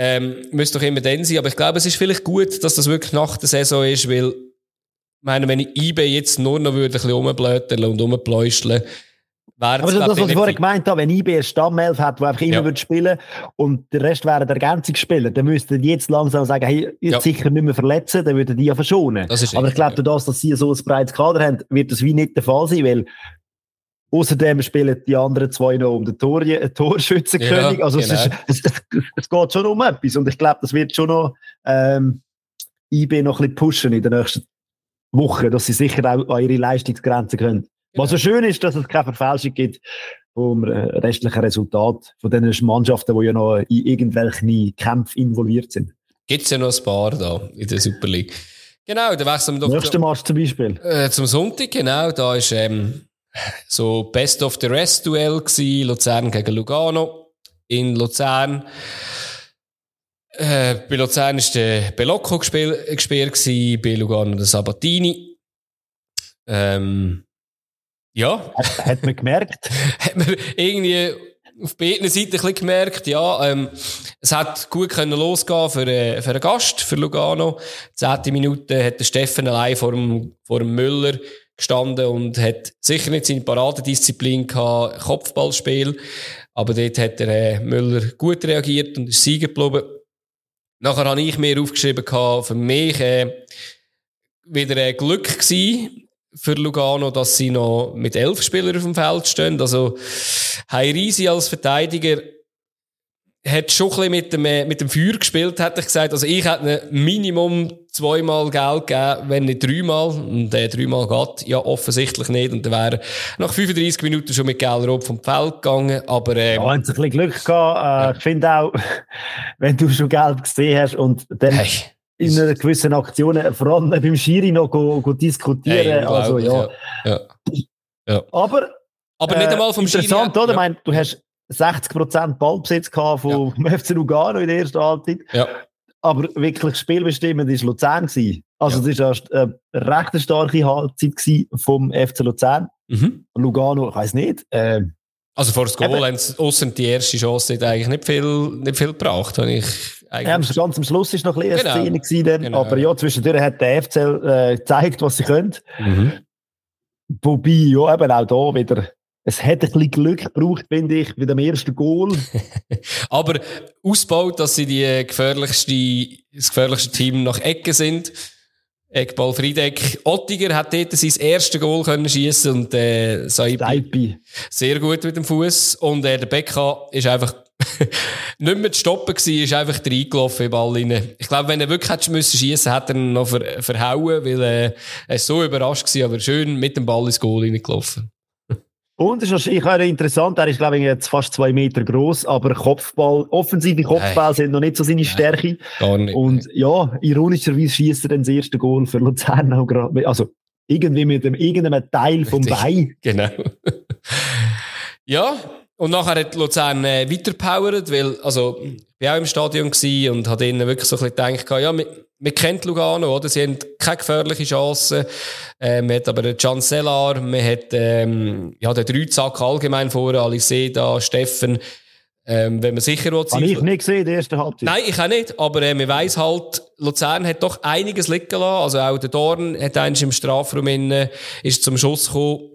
ähm, müsste doch immer dann sein. Aber ich glaube, es ist vielleicht gut, dass das wirklich nach der Saison ist, weil, ich meine, wenn ich eBay jetzt nur noch würde ein bisschen rumblöteln und rumpläuscheln, wäre Aber das, was ich vorhin gemeint habe, wenn eBay eine Stammelf hat, die einfach immer ja. würde spielen und der Rest wären Ergänzungsspieler, dann müssten die jetzt langsam sagen, hey, ja. sicher nicht mehr verletzen, dann würden die ja verschonen. Aber ich glaube, ja. das, dass sie so ein breites Kader haben, wird das wie nicht der Fall sein, weil Außerdem spielen die anderen zwei noch um den Tor, äh, Torschützenkönig. Ja, also genau. es, ist, es, es, es geht schon um etwas. Und ich glaube, das wird schon noch ähm, IB noch ein bisschen pushen in den nächsten Wochen, dass sie sicher auch an ihre Leistungsgrenzen können. Was so schön ist, dass es keine Verfälschung gibt vom äh, restlichen Resultat von den Mannschaften, die ja noch in irgendwelchen Kämpfen involviert sind. Gibt es ja noch ein paar da in der Super League. Genau, dann wechseln wir doch Nächster Match zum Beispiel. äh, zum Sonntag, genau. Da ist ähm, so Best of the Rest Duell gsi, Luzern gegen Lugano. In Luzern äh, bei Luzern ist der Belocco gespielt, gespielt gsi, bei Lugano der Sabatini. Ähm, ja, Hat, hat man gemerkt. hat man irgendwie auf beiden Seiten ein bisschen gemerkt, ja, ähm, es hat gut können losgehen für, äh, für einen Gast, für Lugano. Zehnte Minute hat der Steffen allein vor dem, vor dem Müller gestanden und hat sicher nicht seine Paradedisziplin gehabt, Kopfballspiel. Aber dort hat der äh, Müller gut reagiert und ist Sieger geblieben. Nachher habe ich mir aufgeschrieben, gehabt, für mich äh, wieder ein Glück gewesen für Lugano, dass sie noch mit elf Spielern auf dem Feld stehen. Also, Heirisi als Verteidiger hat schon ein bisschen mit dem, äh, mit dem Feuer gespielt, hätte ich gesagt. Also, ich hätte Minimum zweimal Geld gegeben, wenn nicht dreimal. Und der dreimal geht ja offensichtlich nicht. Und dann wäre nach 35 Minuten schon mit Gelrop vom Feld gegangen. Aber, äh, Ja, ein bisschen Glück gehabt. Äh, Ich finde auch, wenn du schon Gelb gesehen hast und dann hey, in einer gewissen Aktion, vor allem beim Schiri noch go, go diskutieren. hey, also, unglaublich, ja. ja. Aber, Aber nicht äh, einmal vom Schiri. interessant, oder? Ja. Ich meine, du hast 60% Ballbesitz gehabt vom FC Lugano in der ersten Halbzeit. Ja. Aber wirklich spielbestimmend war Luzern. Gewesen. Also, Ja. es war eine recht starke Halbzeit vom FC Luzern. Mhm. Lugano, ich weiß nicht. Äh, Also vor das Goal haben sie ausser die erste Chance hat eigentlich nicht viel, nicht viel gebracht. Habe ich Ja, eigentlich. ganz am Schluss war noch ein bisschen Genau. eine Szene dann. Genau. aber ja, zwischendurch hat der FCL äh, gezeigt, was sie können. Mhm. Wobei, ja, eben auch da wieder, es hat ein bisschen Glück gebraucht, finde ich, bei dem ersten Goal. Aber ausgebaut, dass sie die gefährlichste, das gefährlichste Team nach Ecken sind. Eckball Friedeck. Ottiger hat dort sein erstes Goal können schießen und äh, Saipi Saipi. sehr gut mit dem Fuß und äh, der Becca ist einfach nicht mehr zu stoppen gewesen, ist einfach reingelaufen im Ball rein. Ich glaube, wenn er wirklich hätte müssen schießen, hätte er ihn noch ver verhauen, weil äh, er so überrascht gewesen, aber schön mit dem Ball ins Goal reingelaufen. Und es ist wahrscheinlich auch interessant, er ist, glaube ich, jetzt fast zwei Meter groß, aber Kopfball, offensive Kopfball sind noch nicht so seine Stärke. Gar nicht. Und ja, ironischerweise schießt er dann das erste Goal für Luzern auch gerade. Also irgendwie mit dem, irgendeinem Teil vom. Bein. Genau. ja, und nachher hat Luzern äh, weitergepowert, weil, also, ich war auch im Stadion und habe ihnen wirklich so ein bisschen gedacht, ja, wir, wir kennen Lugano, oder? Sie haben keine gefährliche Chancen. Äh, man hat aber den Can Sellar, man hat, ähm, ja, den Dreizack allgemein vor, Aliseda, Steffen, ähm, wenn man sicher will, Habe ich nicht gesehen, die erste Halbzeit. Nein, ich auch nicht, aber äh, man weiss halt, Luzern hat doch einiges liegen lassen. Also auch der Dorn hat eins im Strafraum innen, ist zum Schuss gekommen,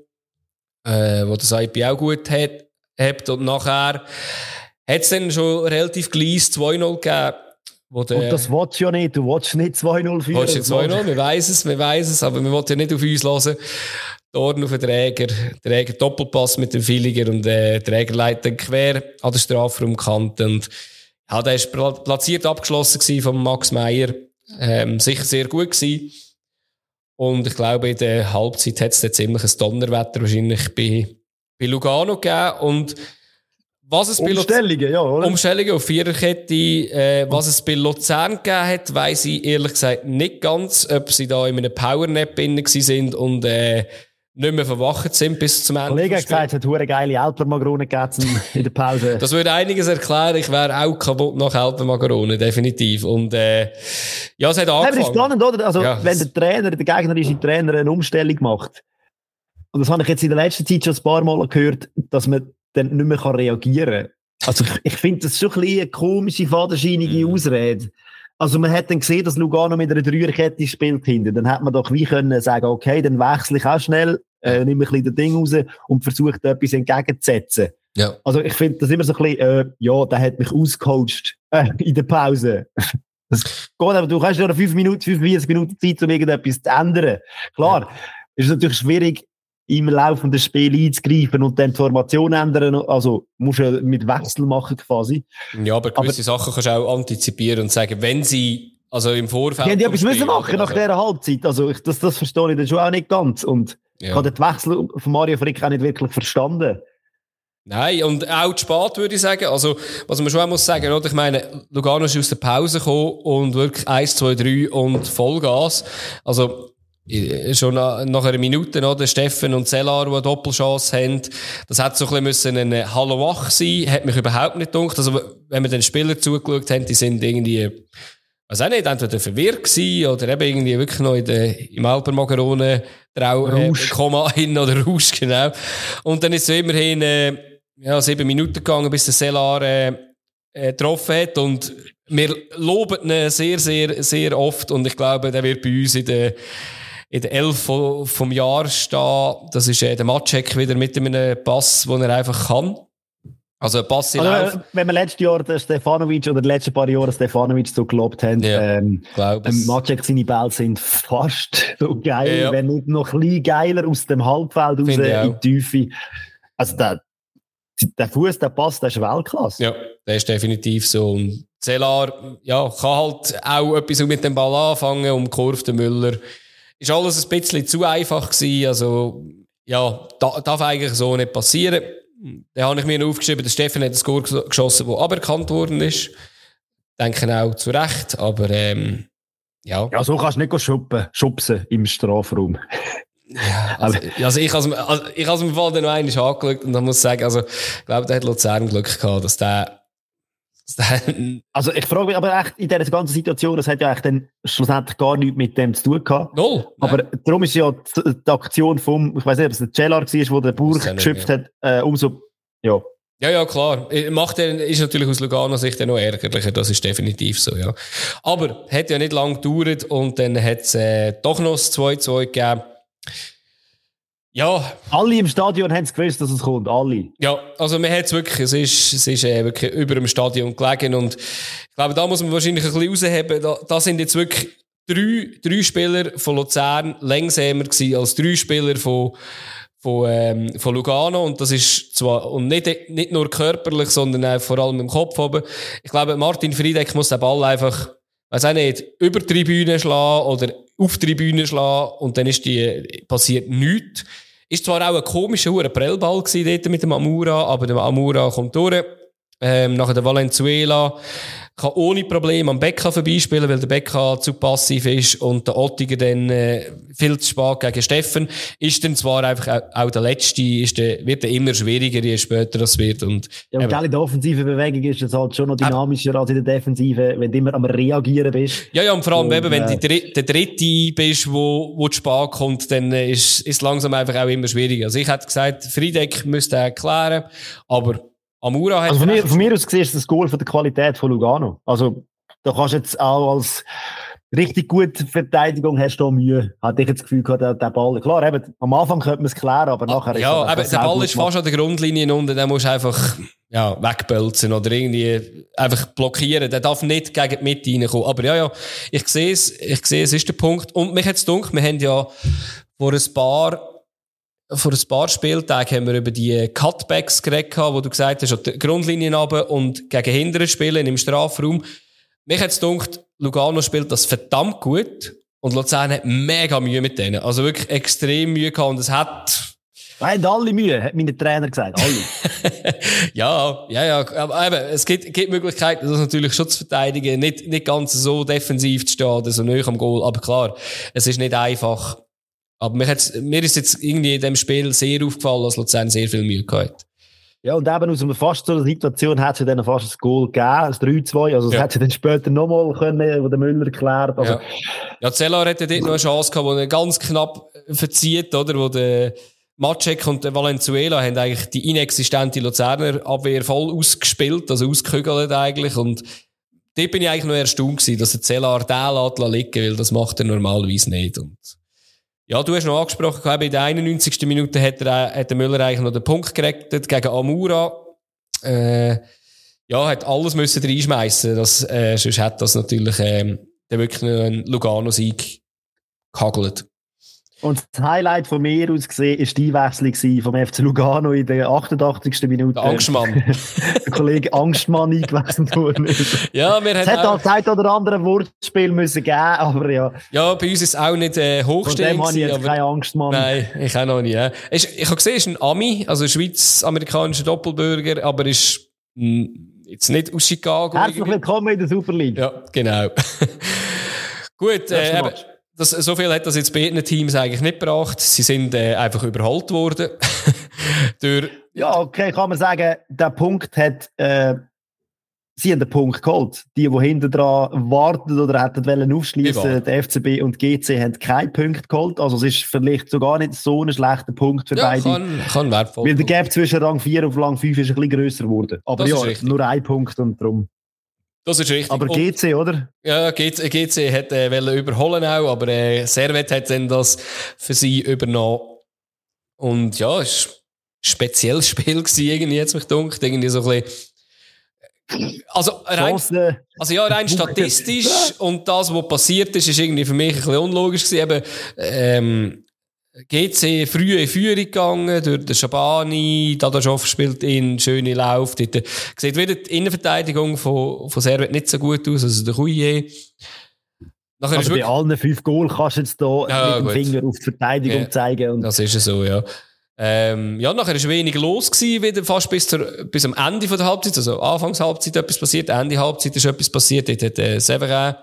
äh, wo das IP auch gut hat, hat. Und nachher hat es dann schon relativ gleich 2-0 gegeben. Wo der, Und das willst du ja nicht. Du willst nicht 2-0 führen. Willst du jetzt 2-0? Wir weiss es, wir weiss es, aber wir wollen ja nicht auf uns hören. Dorn auf den Träger, Träger Doppelpass mit dem Filiger und äh, der Träger leitet quer an der Strafraumkante und ja, der ist pla- platziert abgeschlossen von Max Meyer. Ähm, sicher sehr gut gewesen. Und ich glaube, in der Halbzeit hat es ziemlich ein Donnerwetter wahrscheinlich bei, bei Lugano gegeben. Und was es bei Umstellungen, ja, oder? Umstellungen auf Viererkette, äh, was es bei Luzern gegeben hat, weiss ich ehrlich gesagt nicht ganz, ob sie da in einem Powernap drin sind und äh, nicht mehr verwacht sind bis zum Ende. Kollege hat gesagt, es hat hure geile Alpermagronen gegeben in der Pause. Das würde einiges erklären. Ich wäre auch kaputt nach Alpenmakarone, definitiv. Und äh, ja, es hat Ja, aber angefangen. spannend, oder? Also, Ja. wenn der Trainer, der gegnerische Trainer eine Umstellung macht, und das habe ich jetzt in der letzten Zeit schon ein paar Mal gehört, dass man dann nicht mehr kann reagieren kann. Also, ich, ich finde das schon ein bisschen eine komische, fadenscheinige Mhm. Ausrede. Also, man hat dann gesehen, dass Lugano mit einer Dreierkette spielt hinten. Dann hat man doch wie können sagen, okay, dann wechsle ich auch schnell, äh, nehme ein bisschen das Ding raus und versuche da etwas entgegenzusetzen. Ja. Also, ich finde das immer so ein bisschen, äh, ja, der hat mich ausgecoacht, äh, in der Pause. Das geht aber, du hast ja noch 5 Minuten, 45 Minuten Zeit, um irgendetwas zu ändern. Klar, ist es natürlich schwierig, im laufenden Spiel einzugreifen und dann die Formation ändern. Also, musst du mit Wechsel machen quasi. Ja, aber gewisse aber, Sachen kannst du auch antizipieren und sagen, wenn sie, also im Vorfeld. Ja, die etwas müssen machen nach also, dieser Halbzeit. Also, ich, das, das verstehe ich dann schon auch nicht ganz. Und ja. ich habe den Wechsel von Mario Frick auch nicht wirklich verstanden. Nein, und auch zu spät, würde ich sagen. Also, was man schon auch muss sagen, oder? Ich meine, Lugano ist aus der Pause gekommen und wirklich 1, 2, 3 und Vollgas. Also, schon nach einer Minute, oder? Steffen und Cellar, die eine Doppelchance haben. Das hat so ein bisschen ein Hallo wach sein, hat mich überhaupt nicht gedacht. Also, wenn wir den Spieler zugeschaut haben, die sind irgendwie, was auch nicht, entweder verwirrt gewesen oder eben irgendwie wirklich noch in der, im Alpermagerone Trau, äh, Komma hin oder Rausch, genau. Und dann ist es immerhin, äh, ja, sieben Minuten gegangen, bis der Cellar, äh, äh, getroffen hat und wir loben ihn sehr, sehr, sehr oft und ich glaube, der wird bei uns in der in der Elf vom Jahr stehen. Das ist äh, der Matschek wieder mit einem Pass, den er einfach kann. Also ein Pass in also, Wenn wir letztes Jahr den Stefanovic oder die letzten paar Jahre Stefanovic so gelobt haben, ja, ähm, ähm, Matschek seine Bälle sind fast so geil, ja. wenn nicht noch ein bisschen geiler aus dem Halbfeld raus in die Tiefe. Also der, der Fuß, der Pass, der ist Weltklasse. Ja, der ist definitiv so. Und Celar, ja, kann halt auch etwas mit dem Ball anfangen, um Kurve den Müller ist alles ein bisschen zu einfach gewesen. Also, ja, da, darf eigentlich so nicht passieren. Dann habe ich mir aufgeschrieben, der Steffen hat ein Score geschossen, das aberkannt worden ist. Denke auch zu Recht, aber ähm, ja. Ja, so kannst du nicht schuppen, schubsen im Strafraum. Ja, also, also ich habe also, ich has mir dann noch einmal angeschaut und dann muss ich sagen, also, ich glaube, der hat Luzern Glück gehabt, dass der also ich frage mich aber echt in dieser ganzen Situation, das hat ja eigentlich dann schlussendlich gar nichts mit dem zu tun gehabt. Null. Aber darum ist ja die, die, Aktion vom, ich weiß nicht, ob es der Cellar war, wo der Bauer geschöpft ja. hat, äh, umso, ja. Ja, ja, klar. Macht er, ist natürlich aus Lugano Sicht noch ärgerlicher, das ist definitiv so, ja. Aber, hat ja nicht lange gedauert und dann hat es äh, doch noch das 2-2 gegeben. Ja. Alle im Stadion haben es gewusst, dass es kommt. Alle. Ja, also man hat es wirklich, es ist, es ist äh, wirklich über dem Stadion gelegen und ich glaube, da muss man wahrscheinlich ein bisschen rausheben. Da, da sind jetzt wirklich drei, drei Spieler von Luzern längsamer gewesen als drei Spieler von, von, ähm, von Lugano und das ist zwar, und nicht, nicht nur körperlich, sondern auch vor allem im Kopf oben. Ich glaube, Martin Friedeck muss den Ball einfach, weiß auch nicht, über die Tribüne schlagen oder auf die Tribüne schlagen und dann ist die, passiert nichts. Ist zwar auch ein komischer Prellball dort mit dem Amura, aber der Amura kommt durch. Ähm, nachher der Valenzuela kann ohne Probleme am Becca vorbeispielen, weil der Becca zu passiv ist und der Ottiger dann äh, viel zu spät gegen Steffen. Ist dann zwar einfach auch, auch der Letzte, ist der, wird der immer schwieriger, je später das wird. Und, ja, und in der offensiven Bewegung ist es halt schon noch dynamischer äh, als in der Defensive, wenn du immer am Reagieren bist. Ja, ja, und vor allem und, eben, wenn äh, du der Dritte bist, wo, wo zu spät kommt, dann äh, ist es langsam einfach auch immer schwieriger. Also ich hätte gesagt, Friedeck müsste erklären, aber Amura hat. Also von, mir, von mir aus gesehen ist das Goal von der Qualität von Lugano. Also, da kannst du jetzt auch als richtig gute Verteidigung hast du Mühe. Hatte ich jetzt das Gefühl gehabt, der, der Ball. Klar, eben, am Anfang könnte man es klären, aber ah, nachher ja, ist Ja, der Ball ist fast an der Grundlinie unten, den musst du einfach, ja, wegbölzen oder irgendwie einfach blockieren. Der darf nicht gegen die Mitte reinkommen. Aber ja, ja, ich sehe es, ich sehe es ist der Punkt. Und mich hat es gedacht, wir haben ja vor ein paar vor ein paar Spieltagen haben wir über die Cutbacks geredet, wo du gesagt hast, die Grundlinien runter und gegen Hindern spielen im Strafraum. Mich hat es gedacht, Lugano spielt das verdammt gut und Luzern hat mega Mühe mit denen. Also wirklich extrem Mühe gehabt und es hat... Nein, alle Mühe, hat mein Trainer gesagt, alle. ja, ja, ja, aber eben, es gibt, gibt Möglichkeiten, das natürlich schon zu verteidigen, nicht, nicht ganz so defensiv zu stehen so nah am Goal, aber klar, es ist nicht einfach. Aber mir, mir ist jetzt irgendwie in dem Spiel sehr aufgefallen, dass Luzern sehr viel Mühe gehabt ja, und eben aus einer fast so einer Situation hat sie dann fast ein Goal gegeben, das 3-2. Also, das ja. hat sie dann später nochmal können, wo der Müller erklärt. Also, ja, ja Zellar hätte dort noch eine Chance gehabt, wo er ganz knapp verzieht, oder? Wo der Matschek und der Valenzuela haben eigentlich die inexistente Luzerner Abwehr voll ausgespielt, also ausgekügelt eigentlich. Und dort bin ich eigentlich noch erstaunt gewesen, dass der Zellar den liegen weil das macht er normalerweise nicht. Und ja, du hast noch angesprochen, in der 91. Minute hat, er, hat der Müller eigentlich noch den Punkt gerettet gegen Amura. Äh, ja, hat alles müssen reinschmeißen. Das, äh, sonst hat das natürlich, ähm, der wirklich einen Lugano-Sieg gehagelt. Und das Highlight von mir aus gesehen ist die Einwechslung vom FC Lugano in der 88. Minute. Der Angstmann. der Kollege Angstmann eingewechselt worden ist. Ja, wir Es hat auch Zeit oder andere Wortspiel müssen geben, aber ja. Ja, bei uns ist es auch nicht äh, Von hochstehend. dem habe ich jetzt keine Angst, Mann. Nein, ich auch noch nie. Ja. Ist, ich habe gesehen, es ist ein Ami, also ein schweiz-amerikanischer Doppelbürger, aber ist mh, jetzt nicht aus Chicago. Herzlich irgendwie. willkommen in der Super League. Ja, genau. Gut, äh. Das, so viel hat das jetzt beiden Teams eigentlich nicht gebracht. Sie sind äh, einfach überholt worden. Durch, Ja, okay, kann man sagen, der Punkt hat, äh, sie haben den Punkt geholt. Die, die hinten dran warten oder hätten wollen aufschließen, der FCB und GC haben keinen Punkt geholt. Also es ist vielleicht sogar nicht so ein schlechter Punkt für ja, beide. kann, kann wertvoll Weil der. Gap zwischen Rang 4 und Rang 5 ist ein bisschen grösser geworden. Aber Das ja, nur ein Punkt und drum. Das ist richtig. Aber GC, oder? Ja, GC, GC hat äh, wollen überholen auch, aber äh, Servet hat dann das für sie übernommen. Und ja, es war ein spezielles Spiel gewesen, irgendwie jetzt mich dunkt, irgendwie so ein bisschen. Also rein, also ja, rein statistisch und das, was passiert ist, ist irgendwie für mich ein bisschen unlogisch gewesen. Eben, ähm, GC früh in Führung gegangen durch den Schabani, Dadaschow spielt in schöne Lauf. Dort äh, sieht wieder die Innenverteidigung von, von Servet nicht so gut aus, also der. Nachher ist also bei allen fünf Goal kannst du jetzt da Ja, mit dem gut. Finger auf die Verteidigung Ja. zeigen. Und das ist es so, ja. Ähm, ja, nachher ist wenig los gewesen, wieder fast bis, zur, bis am Ende von der Halbzeit, also Anfangs Halbzeit etwas passiert, Ende Halbzeit ist etwas passiert, dort hat äh, Severin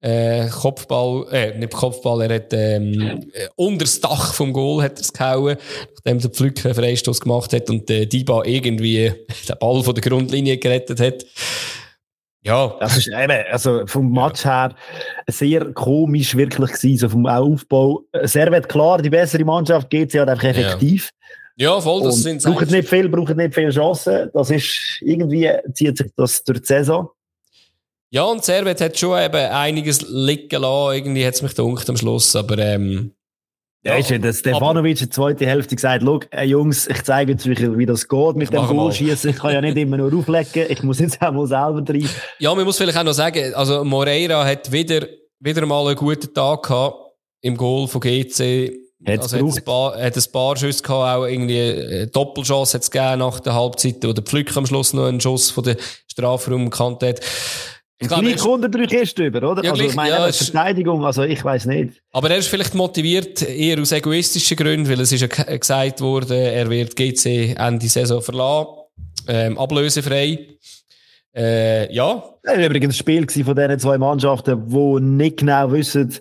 äh, Kopfball, äh, nicht Kopfball, er hat ähm, äh, unter das Dach vom Goal hat er's gehauen, nachdem der Pflück einen Freistoß gemacht hat und äh, Diba irgendwie den Ball von der Grundlinie gerettet hat. Ja, Das ist eben, also vom Match her sehr komisch wirklich gewesen, so vom Aufbau. Servet klar, die bessere Mannschaft, GC halt einfach effektiv. ja voll, das sind braucht nicht viel, braucht nicht viele Chancen. Das ist, irgendwie zieht sich das durch die Saison. Ja, und Servet hat schon eben einiges liegen lassen, irgendwie hat's mich gedacht am Schluss, aber ähm, Ja, ist ja der Stefanovic in der zweiten Hälfte gesagt, schau, äh, Jungs, ich zeige jetzt, wie, wie das geht mit dem. Goalschießen. Ich kann ja nicht immer nur auflegen, ich muss jetzt auch mal selber rein. Ja, man muss vielleicht auch noch sagen, also Moreira hat wieder, wieder mal einen guten Tag gehabt im Goal von GC. Hat's also hat ein, paar, hat ein paar Schüsse gehabt, auch irgendwie eine Doppelchance hat's gegeben nach der Halbzeit, wo der Pflück am Schluss noch einen Schuss von der Strafraum gekannt hat. Ich glaube, gleich ist, unter drei Kisten über, oder? Ja, also, ich meine, ja, es- Verteidigung, also ich weiß nicht. aber er ist vielleicht motiviert eher aus egoistischen Gründen, weil es ist ja ge- gesagt worden, er wird GC Ende Saison verlassen, ähm, ablösefrei. Äh, ja, Das war übrigens ein Spiel von diesen zwei Mannschaften, die nicht genau wissen,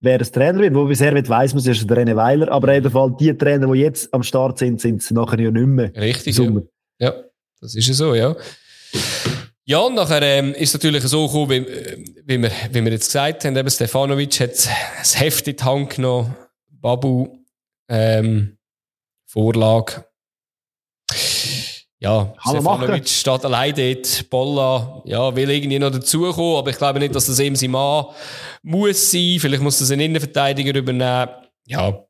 wer das Trainer wird. Wo bisher nicht weiss man, es ist der René Weiler. Aber auf jeden Fall, die Trainer, die jetzt am Start sind, sind es nachher ja nicht mehr. richtig. Ja. Ja, das ist ja so, ja. Ja, und nachher ähm, ist es natürlich so gekommen, wie, äh, wie, wir, wie wir jetzt gesagt haben, eben Stefanovic hat das Heft in die Hand genommen, Babu, ähm, Vorlage. Ja, machen. Stefanovic steht allein dort, Bolla, ja, will irgendwie noch dazukommen, aber ich glaube nicht, dass das ihm sein Mann muss sein, vielleicht muss das ein Innenverteidiger übernehmen. Ja,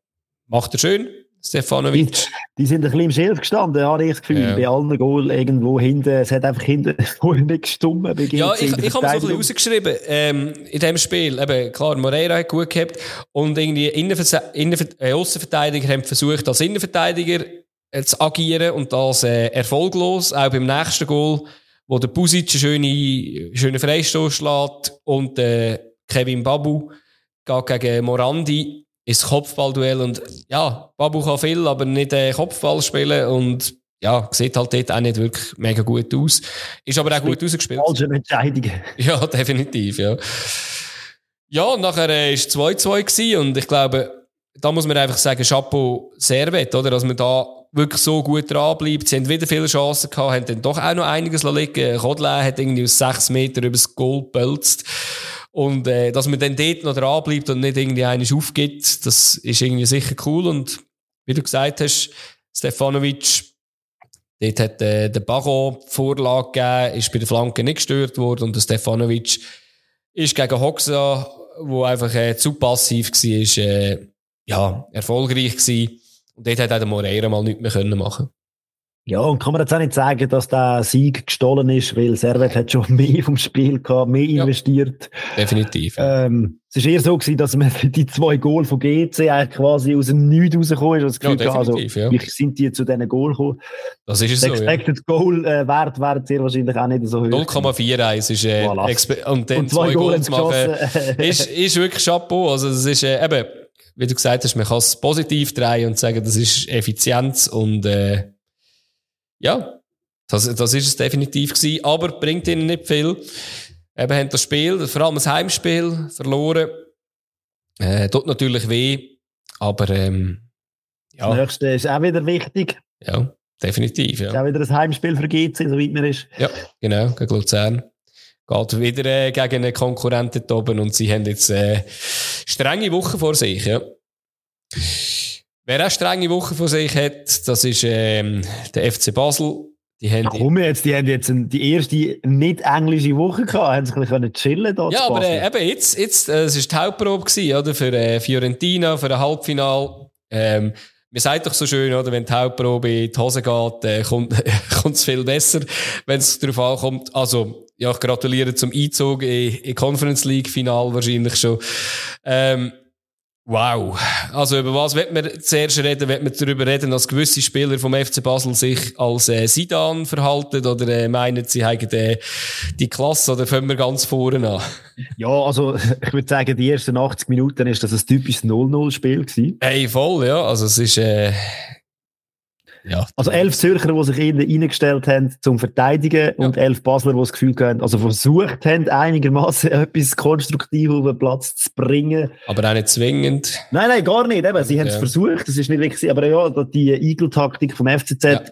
macht er schön, Stefanovic. Die, die sind ein bisschen im Schild gestanden, habe ich das Gefühl. Ja. Bei allen Goal irgendwo hinten. Es hat einfach hinten vorher nicht gestummen. Ja, ich, ich habe so ein bisschen rausgeschrieben, ähm, in dem Spiel, eben, klar, Moreira hat gut gehabt und irgendwie Innenver Innenver äh, Aussenverteidiger haben versucht, als Innenverteidiger äh, zu agieren und das äh, erfolglos, auch beim nächsten Goal, wo der Pusic einen schönen, schönen Freistoß schlägt und äh, Kevin Babu geht gegen Morandi ins Kopfballduell und ja, Babu kann viel, aber nicht äh, Kopfball spielen und ja, sieht halt dort auch nicht wirklich mega gut aus. Ist aber auch gut rausgespielt. Falsche Entscheidungen. Ja, definitiv, ja. Ja, und nachher äh, ist 2-2 gewesen und ich glaube, da muss man einfach sagen, Chapeau Servet, oder? Dass man da wirklich so gut dran bleibt. Sie haben wieder viele Chancen gehabt, haben dann doch auch noch einiges liegen. Kodle hat irgendwie aus 6 Meter übers Goal gepölzt. Und äh, dass man dann dort noch dran bleibt und nicht irgendwie eines aufgibt, das ist irgendwie sicher cool. Und wie du gesagt hast, Stefanovic, dort hat äh, der Bago Vorlage gegeben, ist bei der Flanke nicht gestört worden und der Stefanovic ist gegen Hoxa, wo einfach äh, zu passiv war, äh, ja, erfolgreich gewesen. Und dort hat auch der Moreira mal nichts mehr können machen Ja, und kann man jetzt auch nicht sagen, dass der Sieg gestohlen ist, weil Servet hat schon mehr vom Spiel gehabt, mehr ja. investiert. Definitiv. Ja. Ähm, es war eher so gewesen, dass man die zwei Goal von GC eigentlich quasi aus dem Nichts rausgekommen ist. Das Gefühl ja, also, ja. wie sind die zu diesen Goal gekommen? Das ist es Der so, Expected ja. Goal äh, Wert wäre sehr wahrscheinlich auch nicht so hoch. 0,41 ist, äh, voilà. und dann und zwei, zwei Goal zu machen, ist, ist wirklich Chapeau. Also, es ist, äh, eben, wie du gesagt hast, man kann es positiv drehen und sagen, das ist Effizienz und, äh, ja, das, das ist es definitiv gewesen, aber bringt ihnen nicht viel. Eben haben das Spiel, vor allem das Heimspiel, verloren. Äh, tut natürlich weh, aber ähm, ja. Das nächste ist auch wieder wichtig. Ja, definitiv. Ja. Ist auch wieder ein Heimspiel für GC, soweit man ist. Ja, genau, gegen Luzern. Geht wieder äh, gegen einen Konkurrenten oben und sie haben jetzt äh, strenge Wochen vor sich. Ja. Wer auch strenge Wochen vor sich hat, das ist ähm, der FC Basel. Die haben Warum jetzt? Die haben jetzt die erste nicht englische Woche gehabt, haben sich ein bisschen chillen dort Ja, aber äh, eben jetzt, jetzt äh, es war die Hauptprobe gewesen, oder, für äh, Fiorentina, für ein Halbfinal. Ähm, man sagt doch so schön, oder, wenn die Hauptprobe in die Hose geht, äh, kommt es viel besser, wenn es darauf ankommt. Also, ja, ich gratuliere zum Einzug in, in Conference League Final wahrscheinlich schon. Ähm, Wow. Also über was wird man zuerst reden? Wird man darüber reden, dass gewisse Spieler vom FC Basel sich als äh, Sidan verhalten oder äh, meinen, sie haben äh, die Klasse oder fangen wir ganz vorne an? Ja, also ich würde sagen, die ersten 80 Minuten ist das ein typisches 0-0-Spiel gewesen. Hey, voll, ja. Also es ist... Äh, ja. Also elf Zürcher, die sich reingestellt haben zum Verteidigen ja. und elf Basler, die das Gefühl haben, also versucht haben, einigermaßen etwas konstruktiv auf den Platz zu bringen. Aber auch nicht zwingend. Nein, nein, gar nicht. Eben. Sie ja. haben es versucht, das ist nicht wirklich, aber ja, die Eagle-Taktik vom FCZ. Ja.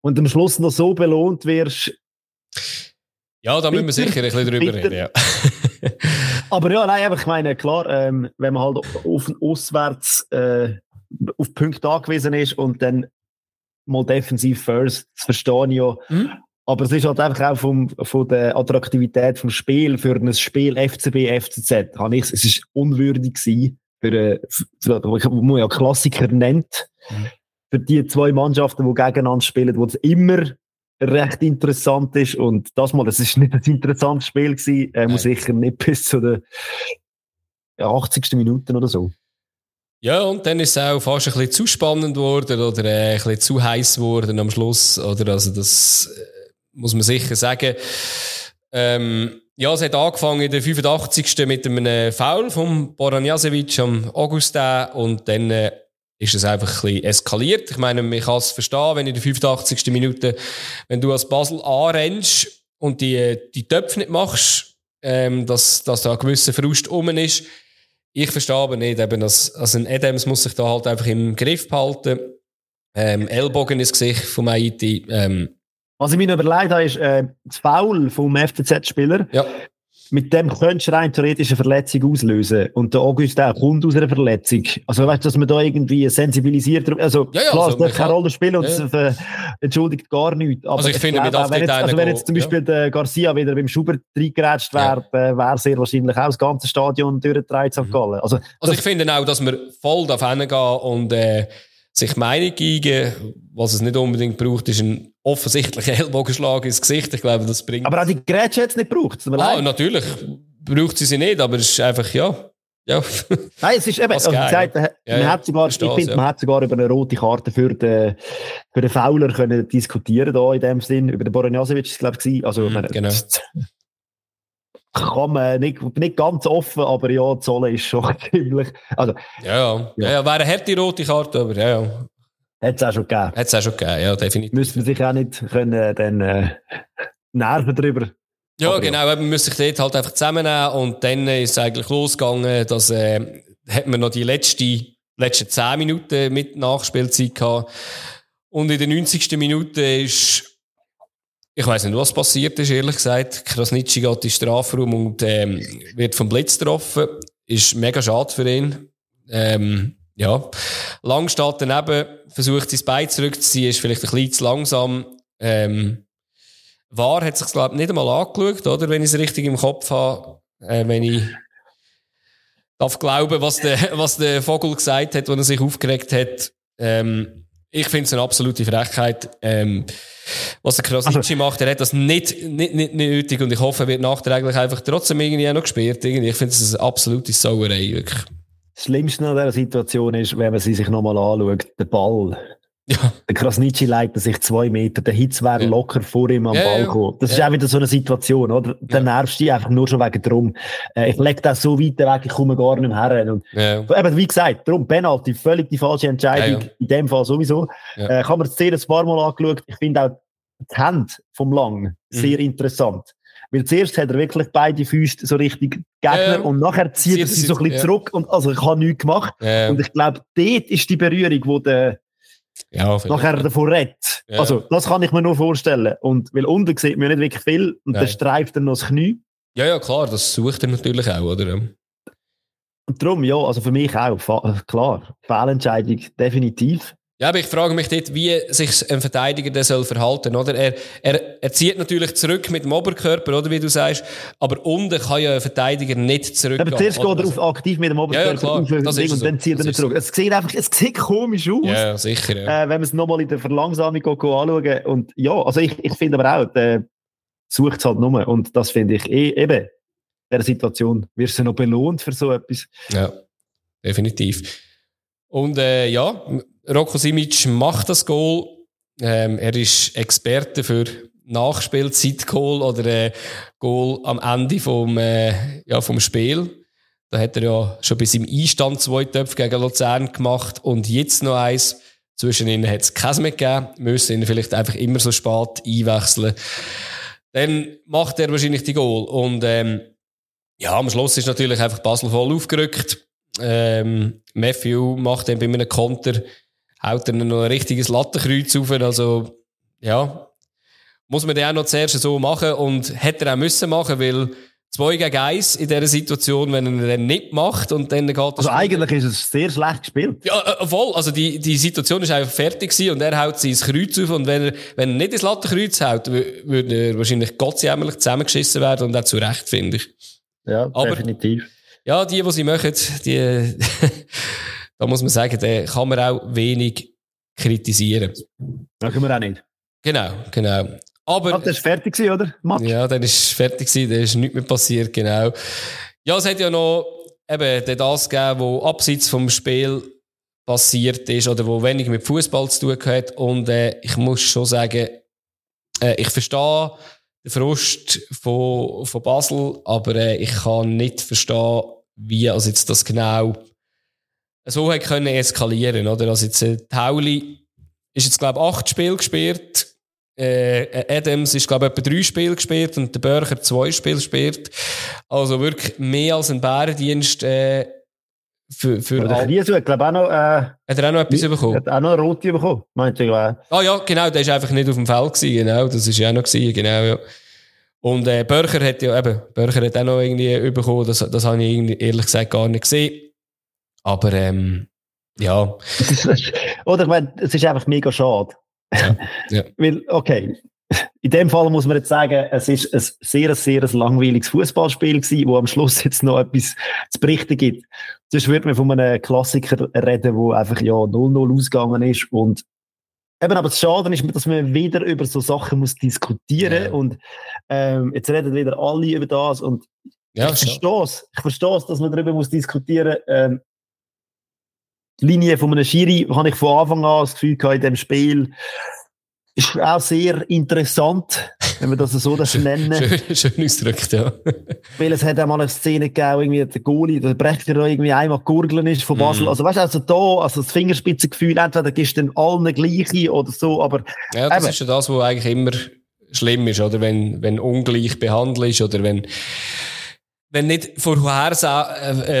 Und am Schluss noch so belohnt wirst. Ja, da müssen wir sicher ein bisschen drüber reden, ja. aber ja, nein, aber ich meine, klar, ähm, wenn man halt auf, auswärts, äh, auf Punkte angewiesen ist und dann mal defensiv first, das verstehe ich ja. Mhm. Aber es ist halt einfach auch vom, von der Attraktivität vom Spiel für ein Spiel FCB, FCZ. Habe ich, es ist unwürdig gewesen für, für, für man ja Klassiker nennt. Mhm. Für die zwei Mannschaften, die gegeneinander spielen, wo es immer recht interessant ist. Und das mal, das ist nicht ein interessantes Spiel gewesen, äh, muss sicher nicht bis zu den 80. Minuten oder so. Ja, und dann ist es auch fast ein bisschen zu spannend geworden oder äh, ein bisschen zu heiß geworden am Schluss. Oder also das äh, muss man sicher sagen. Ähm, ja, es hat angefangen in der 85. mit einem Foul von Boran Jasevic am Augustin und dann äh, ist es einfach ein bisschen eskaliert. Ich meine, man kann es verstehen, wenn in der 85. Minute, wenn du als Basel anrennst und die, die Töpfe nicht machst, ähm, dass, dass da ein gewisser Frust um ist, ich verstehe aber nicht, eben, dass, also ein Adams muss sich da halt einfach im Griff behalten. Ähm, Ellbogen ins Gesicht vom Haiti. Ähm, Was ich mir überlegt habe, ist äh, das Foul vom FCZ-Spieler. Ja mit dem könntest du rein theoretisch eine Verletzung auslösen. Und der August auch kommt aus einer Verletzung. Also weißt du, dass man da irgendwie sensibilisiert, also ja, ja, klar, also, es darf keine Rolle spielen und es ja. entschuldigt gar nichts. Aber also ich, ich finde, glaube, auch, wenn, jetzt, also wenn jetzt zum Beispiel der Garcia wieder beim Schubert reingerätscht wäre, wäre sehr wahrscheinlich auch das ganze Stadion durchgedreht St. Mhm. Gallen. Also, also ich finde auch, dass man voll da hingehen und äh, sich Meinung geben, was es nicht unbedingt braucht, ist ein offensichtlicher Ellbogenschlag ins Gesicht. Ich glaube, das bringt. Aber auch die Grätsche hat es nicht gebraucht. Ah, natürlich. Braucht sie sie nicht, aber es ist einfach, ja. Ja. Nein, es ist eben, also gesagt, man ja, hat sogar, ich finde, man hat sogar über eine rote Karte für den, für den Fowler können diskutieren da in dem Sinn. Über den es, glaube ich, Also, mm, genau kann man nicht, nicht ganz offen, aber ja, Zolle ist schon ziemlich. Also, ja, ja. ja. ja wäre eine harte rote Karte, aber ja, ja. Hat es auch schon gegeben. Hat es auch schon gegeben, ja, definitiv. Müsste man sich auch nicht können, dann äh, nerven drüber. Ja, aber genau, ja. man müsste sich dort halt einfach zusammennehmen und dann ist es eigentlich losgegangen, dass äh, hat man noch die letzte, letzten 10 Minuten mit Nachspielzeit gehabt. Und in der 90. Minute ist ich weiß nicht, was passiert ist, ehrlich gesagt. Krasnitschi geht in den Strafraum und ähm, wird vom Blitz getroffen. Ist mega schade für ihn. Ähm, ja. Lang steht daneben, versucht sein Bein zurückzuziehen, ist vielleicht ein bisschen zu langsam. Ähm, War hat sich glaube nicht einmal angeschaut, oder? Wenn ich es richtig im Kopf habe. Äh, wenn ich darf glauben, was der, was der Vogel gesagt hat, als er sich aufgeregt hat. Ähm, Ich finde es eine absolute Frechheit. Ähm, was der Krasici also, macht, er hat das nicht, nicht, nicht nötig und ich hoffe, er wird nachträglich einfach trotzdem irgendwie auch noch gesperrt. Irgendwie. Ich finde es eine absolute Sauerei, wirklich. Das Schlimmste an dieser Situation ist, wenn man sie sich nochmal anschaut, der Ball. Ja. Der Krasnitschi leitet sich zwei Meter, der Hitz wäre ja. locker vor ihm am ja, Ball gekommen. Das ist auch wieder so eine Situation, oder? Der nervst dich einfach nur schon wegen drum. Äh, ich lege das so weit weg, ich komme gar nicht mehr her. Und, Eben, wie gesagt, drum, Penalty, völlig die falsche Entscheidung, in dem Fall sowieso. Äh, ich habe mir das sehr ein paar Mal angeschaut. Ich finde auch die Hände vom Lang mhm. sehr mhm. interessant. Weil zuerst hat er wirklich beide Füße so richtig Gegner und nachher zieht er sie so ein bisschen zurück und also ich habe nichts gemacht. Und ich glaube, dort ist die Berührung, wo der ja, nachher davon redet. Ja. Also, das kann ich mir nur vorstellen. Und, weil unten sieht man nicht wirklich viel und Nein. dann streift er noch das Knie. Ja, ja, klar, das sucht er natürlich auch, oder? Und darum, ja, also für mich auch, klar, Fehlentscheidung definitiv. Ja, aber ich frage mich dort, wie sich ein Verteidiger der soll verhalten, oder? Er, er, er zieht natürlich zurück mit dem Oberkörper, oder wie du sagst, aber unten kann ja ein Verteidiger nicht zurück. Aber zuerst geht er auf aktiv mit dem Oberkörper ja, ja, auf und dann zieht er nicht zurück. Es sieht einfach, es sieht komisch aus. Ja, sicher, ja. Äh, wenn man es nochmal in der Verlangsamung anschauen und ja, also ich, ich finde aber auch, der sucht es halt nur und das finde ich eh, eben, in dieser Situation wirst du noch belohnt für so etwas. Ja, definitiv. Und äh, ja, Rocco Simic macht das Goal. Ähm, er ist Experte für Nachspielzeit-Goal oder äh, Goal am Ende vom, äh, ja, vom Spiel. Da hat er ja schon bis im Einstand zwei Töpfe gegen Luzern gemacht und jetzt noch eins. Zwischen ihnen hat es keins mehr gegeben. Müssen ihn vielleicht einfach immer so spät einwechseln. Dann macht er wahrscheinlich die Goal. Und ähm, ja, am Schluss ist natürlich einfach Basel voll aufgerückt. Ähm, Matthew macht dann bei einem Konter haut er noch ein richtiges Lattenkreuz auf. Also, ja, muss man den auch noch zuerst so machen und hätte er auch müssen machen, weil zwei gegen eins in dieser Situation, wenn er dann nicht macht und dann geht Also eigentlich ist es sehr schlecht gespielt. Ja, äh, voll. Also die, die Situation ist einfach fertig gewesen und er haut sein Kreuz auf und wenn er, wenn er nicht ins Lattenkreuz haut, würde er wahrscheinlich gottsjämmerlich zusammengeschissen werden und auch zu Recht, finde ich. Ja, Aber, definitiv. Ja, die, die sie machen, die, da muss man sagen, da kann man auch wenig kritisieren. Machen wir auch nicht. Genau, genau. Aber, Ach, das war fertig, oder? Match. Ja, dann ist fertig, da ist nichts mehr passiert, genau. Ja, es hat ja noch eben das gegeben, was abseits vom Spiel passiert ist oder wo wenig mit Fußball zu tun hat. Und äh, ich muss schon sagen, äh, ich verstehe den Frust von, von Basel, aber äh, ich kann nicht verstehen, wie also jetzt das genau so hat können eskalieren, oder? Also jetzt, äh, Tauli ist jetzt, glaube ich, acht Spiele gespielt. Äh, Adams ist, glaube ich, etwa drei Spiele gespielt und der Börcher zwei Spiele gespielt. Also wirklich mehr als ein Bärendienst, äh, für, für der Riesu hat, glaube auch noch, äh, Hat er auch noch etwas bekommen? Hat auch noch eine rote bekommen, meinte ich. Äh. Ah ja, genau, der ist einfach nicht auf dem Feld gewesen, genau, das ist ja auch noch gewesen, genau, ja. Und, äh, Börcher hat ja eben, Börcher hat auch noch irgendwie bekommen, das, das habe ich ehrlich gesagt gar nicht gesehen. Aber ähm, ja. Oder ich meine, es ist einfach mega schade. Ja, ja. Weil, okay, in dem Fall muss man jetzt sagen, es ist ein sehr, sehr langweiliges Fußballspiel gewesen, wo am Schluss jetzt noch etwas zu berichten gibt. Sonst würde man von einem Klassiker reden, wo einfach ja 0-0 ausgegangen ist und Eben, aber das Schade ist, dass man wieder über so Sachen muss diskutieren ja. und ähm, jetzt reden wieder alle über das und ja, ich verstehe es, ich verstehe es, dass man darüber muss diskutieren. Ähm, die Linie von einem Schiri habe ich von Anfang an das Gefühl gehabt, in dem Spiel ist auch sehr interessant, wenn wir das so das nennen. schön, schön ausgedrückt, ja. Weil es hat auch mal eine Szene gegeben, irgendwie der Goalie, der Brecher da irgendwie einmal gurgeln ist von Basel. Mm. Also weißt du, also da, also das Fingerspitzengefühl, entweder gibst du den allen gleiche oder so, aber... Ja, das eben. ist ja das, was eigentlich immer schlimm ist, oder? Wenn, wenn ungleich behandelt ist oder wenn wenn nicht äh,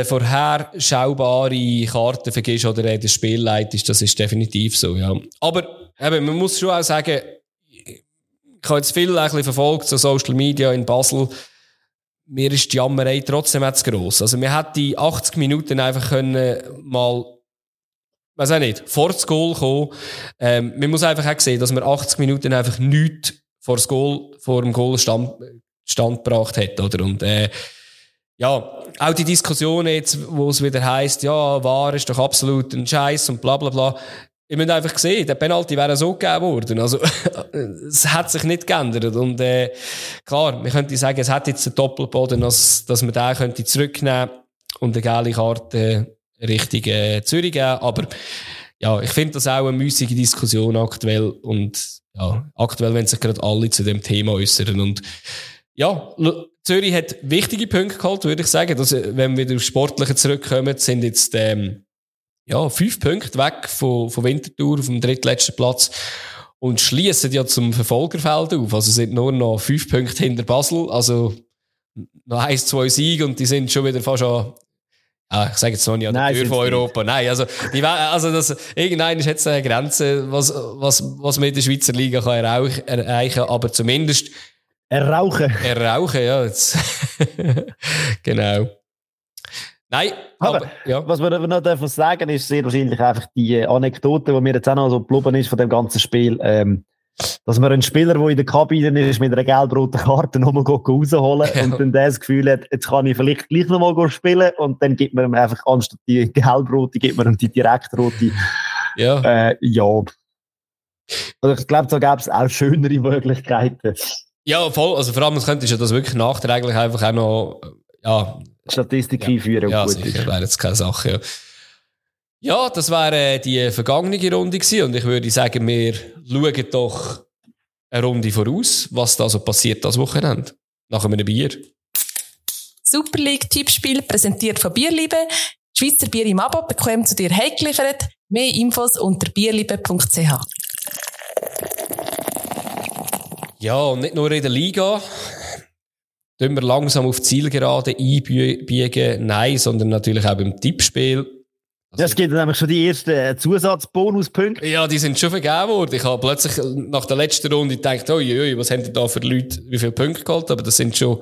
vorherschaubare Karten vergisst oder äh, das Spiel leitest, das ist definitiv so, ja. Aber eben, man muss schon auch sagen, ich habe jetzt viel ein bisschen verfolgt, so Social Media in Basel, mir ist die Jammerei trotzdem jetzt gross. Also, wir hätten die 80 Minuten einfach können mal, weiß auch nicht, vor das Goal kommen. Ähm, man muss einfach auch sehen, dass man 80 Minuten einfach nichts vor, das Goal, vor dem Goal stand, stand gebracht hat, oder? Und, äh, ja, auch die Diskussion jetzt, wo es wieder heißt, ja, war ist doch absolut ein Scheiß und bla bla bla. ich muss einfach sehen, der Penalty wäre so gegeben worden. Also, es hat sich nicht geändert. Und, äh, klar, man könnte sagen, es hat jetzt einen Doppelboden, dass, dass man den könnte zurücknehmen und eine geile Karte Richtung äh, Zürich geben. Aber, ja, ich finde das auch eine müßige Diskussion aktuell. Und, ja, aktuell, wenn sich gerade alle zu dem Thema äußern. Und, ja, Zürich hat wichtige Punkte geholt, würde ich sagen. Dass, wenn wir wieder auf Sportliche zurückkommen, sind jetzt, ähm, ja, fünf Punkte weg von, von Winterthur auf dem drittletzten Platz und schließen ja zum Verfolgerfeld auf. Also sind nur noch fünf Punkte hinter Basel. Also noch eins, zwei Siege und die sind schon wieder fast an Ah, ich sage jetzt noch nicht an der Tür von Europa. Nicht. Nein, also, die, also das, irgendein ist jetzt eine Grenze, was, was, was man in der Schweizer Liga kann erreichen, aber zumindest Errauchen. Errauchen, ja. Jetzt. genau. Nein, aber, aber ja. was wir noch dürfen sagen ist sehr wahrscheinlich einfach die Anekdote, die mir jetzt auch noch so geblieben ist von dem ganzen Spiel, ähm, dass man einen Spieler, der in der Kabine ist, mit einer gelb-roten Karte nochmal rausholen ja. und dann das Gefühl hat, jetzt kann ich vielleicht gleich nochmal spielen und dann gibt man ihm einfach anstatt die gelb-rote, gibt man ihm die direktrote. Ja. Äh, ja. Also ich glaube, da gäbe es auch schönere Möglichkeiten. Ja, voll. Also vor allem, es könnte ja das wirklich nachträglich einfach auch noch, ja, Statistik ja. einführen. Ja, sicher, wäre jetzt keine Sache, ja. Ja, das wäre die vergangene Runde gewesen und ich würde sagen, wir schauen doch eine Runde voraus, was da so passiert das Wochenende. Nach einem Bier. Super League Tippspiel präsentiert von Bierliebe. Schweizer Bier im Abo bekommt zu dir heimgeliefert. Mehr Infos unter bierliebe.ch. Ja, und nicht nur in der Liga tun wir langsam auf Zielgerade einbiegen? Nein, sondern natürlich auch beim Tippspiel. Also, es gibt nämlich schon die ersten äh, Zusatzbonuspunkte. Ja, die sind schon vergeben worden. Ich habe plötzlich nach der letzten Runde gedacht, oi, oi, was haben denn da für Leute, wie viele Punkte geholt? Aber das sind schon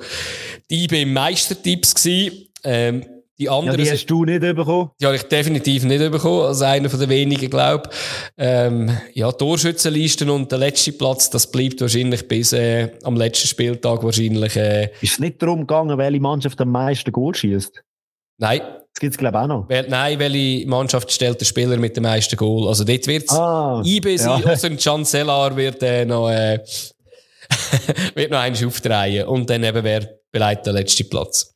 die IB Meistertipps gewesen. Ähm, die anderen. Ja, die hast du nicht bekommen? Die habe ich definitiv nicht bekommen, als einer von den wenigen, glaube ähm, Ja, Torschützenlisten und der letzte Platz, das bleibt wahrscheinlich bis äh, am letzten Spieltag wahrscheinlich. Äh, ist es nicht darum gegangen, welche Mannschaft am meisten Goal schießt? Nein. Das gibt es, glaube ich, auch noch. Weil, nein, welche Mannschaft stellt der Spieler mit dem meisten Goal? Also dort wird es ah, IB sein, ja. also Can Sellar wird äh, noch, äh, wird noch eins aufdrehen. Und dann eben, wer beleidigt den letzten Platz.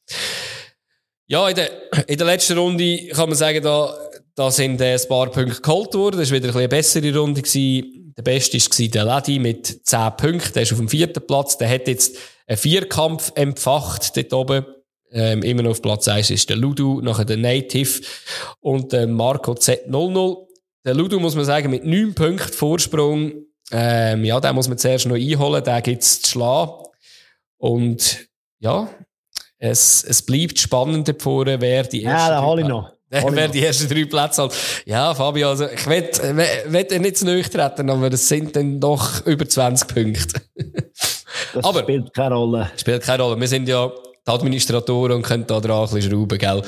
Ja, in der, in der letzten Runde kann man sagen, da, da sind äh, ein paar Punkte geholt worden. Das war wieder ein eine bessere Runde. Gewesen. Der beste war der Ladi mit 10 Punkten. Der ist auf dem vierten Platz. Der hat jetzt einen Vierkampf empfacht dort oben. Ähm, immer noch auf Platz 1 ist der Ludu, nachher der Native und der Marco Z00. Der Ludu muss man sagen, mit 9 Punkten Vorsprung. Ähm, ja, den muss man zuerst noch einholen. Den gibt's zu schlagen. Und ja, es, es bleibt spannend vorne, wer die ersten. Ja, da hole ich noch. Wer die ersten drei Plätze hat. Ja, Fabio, also ich will, will nicht zu treten, aber es sind dann doch über 20 Punkte. das aber, spielt keine Rolle. Spielt keine Rolle. Wir sind ja die Administratoren und können da dran ein bisschen schrauben, gell?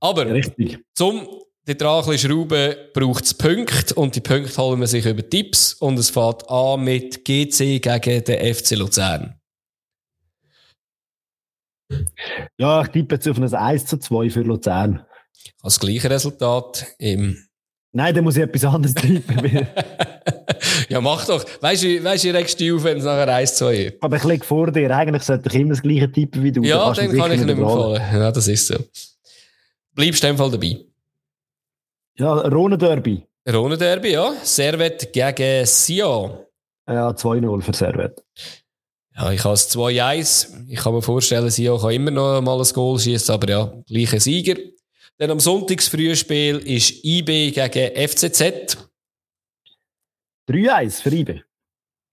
Aber, Richtig. zum die ein bisschen schrauben, braucht es Punkte und die Punkte holen wir sich über Tipps und es fährt an mit GC gegen den FC Luzern. Ja, ich tippe jetzt auf ein 1 zu 2 für Luzern. Das gleiche Resultat im. Nein, dann muss ich etwas anderes tippen. ja, mach doch. Weißt du, weißt, du regst dich auf, wenn es nachher 1 zu 2 ist. Aber ich liege vor dir. Eigentlich sollte ich immer das gleiche tippen wie du. Ja, dann, dann kann ich nicht mehr fallen. Ja, das ist so. Bleibst du in dem Fall dabei? Ja, Rhone Derby. Rhone Derby, ja. Servet gegen Sion. Ja, 2-0 für Servet. Ja, ich habe es 2-1. Ich kann mir vorstellen, Sion kann immer noch mal ein Goal schießen, aber ja, gleicher Sieger. Dann am Sonntagsfrühspiel ist IB gegen FCZ. 3-1 für IB.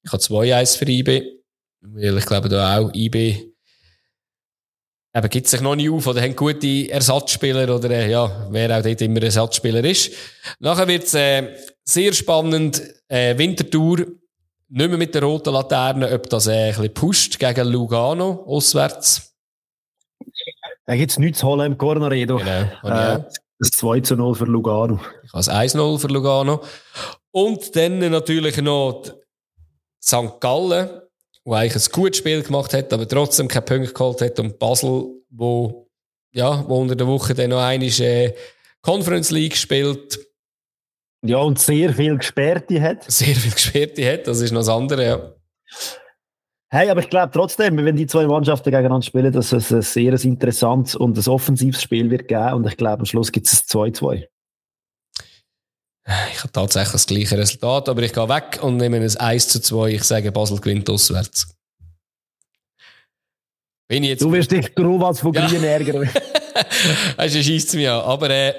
Ich habe 2-1 für IB. Weil ich glaube, da auch IB eben gibt sich noch nicht auf oder haben gute Ersatzspieler oder äh, ja, wer auch dort immer Ersatzspieler ist. Nachher wird es äh, sehr spannend. Äh, Wintertour nicht mehr mit der roten Laterne, ob das äh, ein bisschen pusht gegen Lugano auswärts. Da gibt es nichts zu holen im Corneredo. Genau. Äh, das 2 zu 0 für Lugano. Ich habe 1-0 für Lugano. Und dann natürlich noch St. Gallen, wo eigentlich ein gutes Spiel gemacht hat, aber trotzdem keinen Punkt geholt hat. Und Basel, wo, ja, wo unter der Woche dann noch eine äh, Conference League spielt. Ja, und sehr viel Gesperrte hat. Sehr viel Gesperrte hat, das ist noch das andere, ja. Hey, aber ich glaube trotzdem, wenn die zwei Mannschaften gegeneinander spielen, dass es ein sehr interessantes und ein offensives Spiel wird geben und ich glaube, am Schluss gibt es ein 2-2. Ich habe tatsächlich das gleiche Resultat, aber ich gehe weg und nehme ein 1 zu 2. Ich sage, Basel gewinnt auswärts. Bin jetzt du wirst dich was von ja. Grün ärgern. das schießt mir an. Aber äh,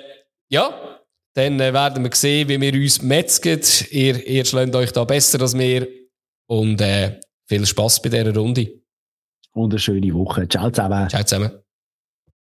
ja, dann äh, werden wir sehen, wie wir uns metzgen. Ihr, ihr schlägt euch da besser als wir. Und äh, viel Spaß bei dieser Runde. Und eine schöne Woche. Ciao zusammen. Ciao zusammen.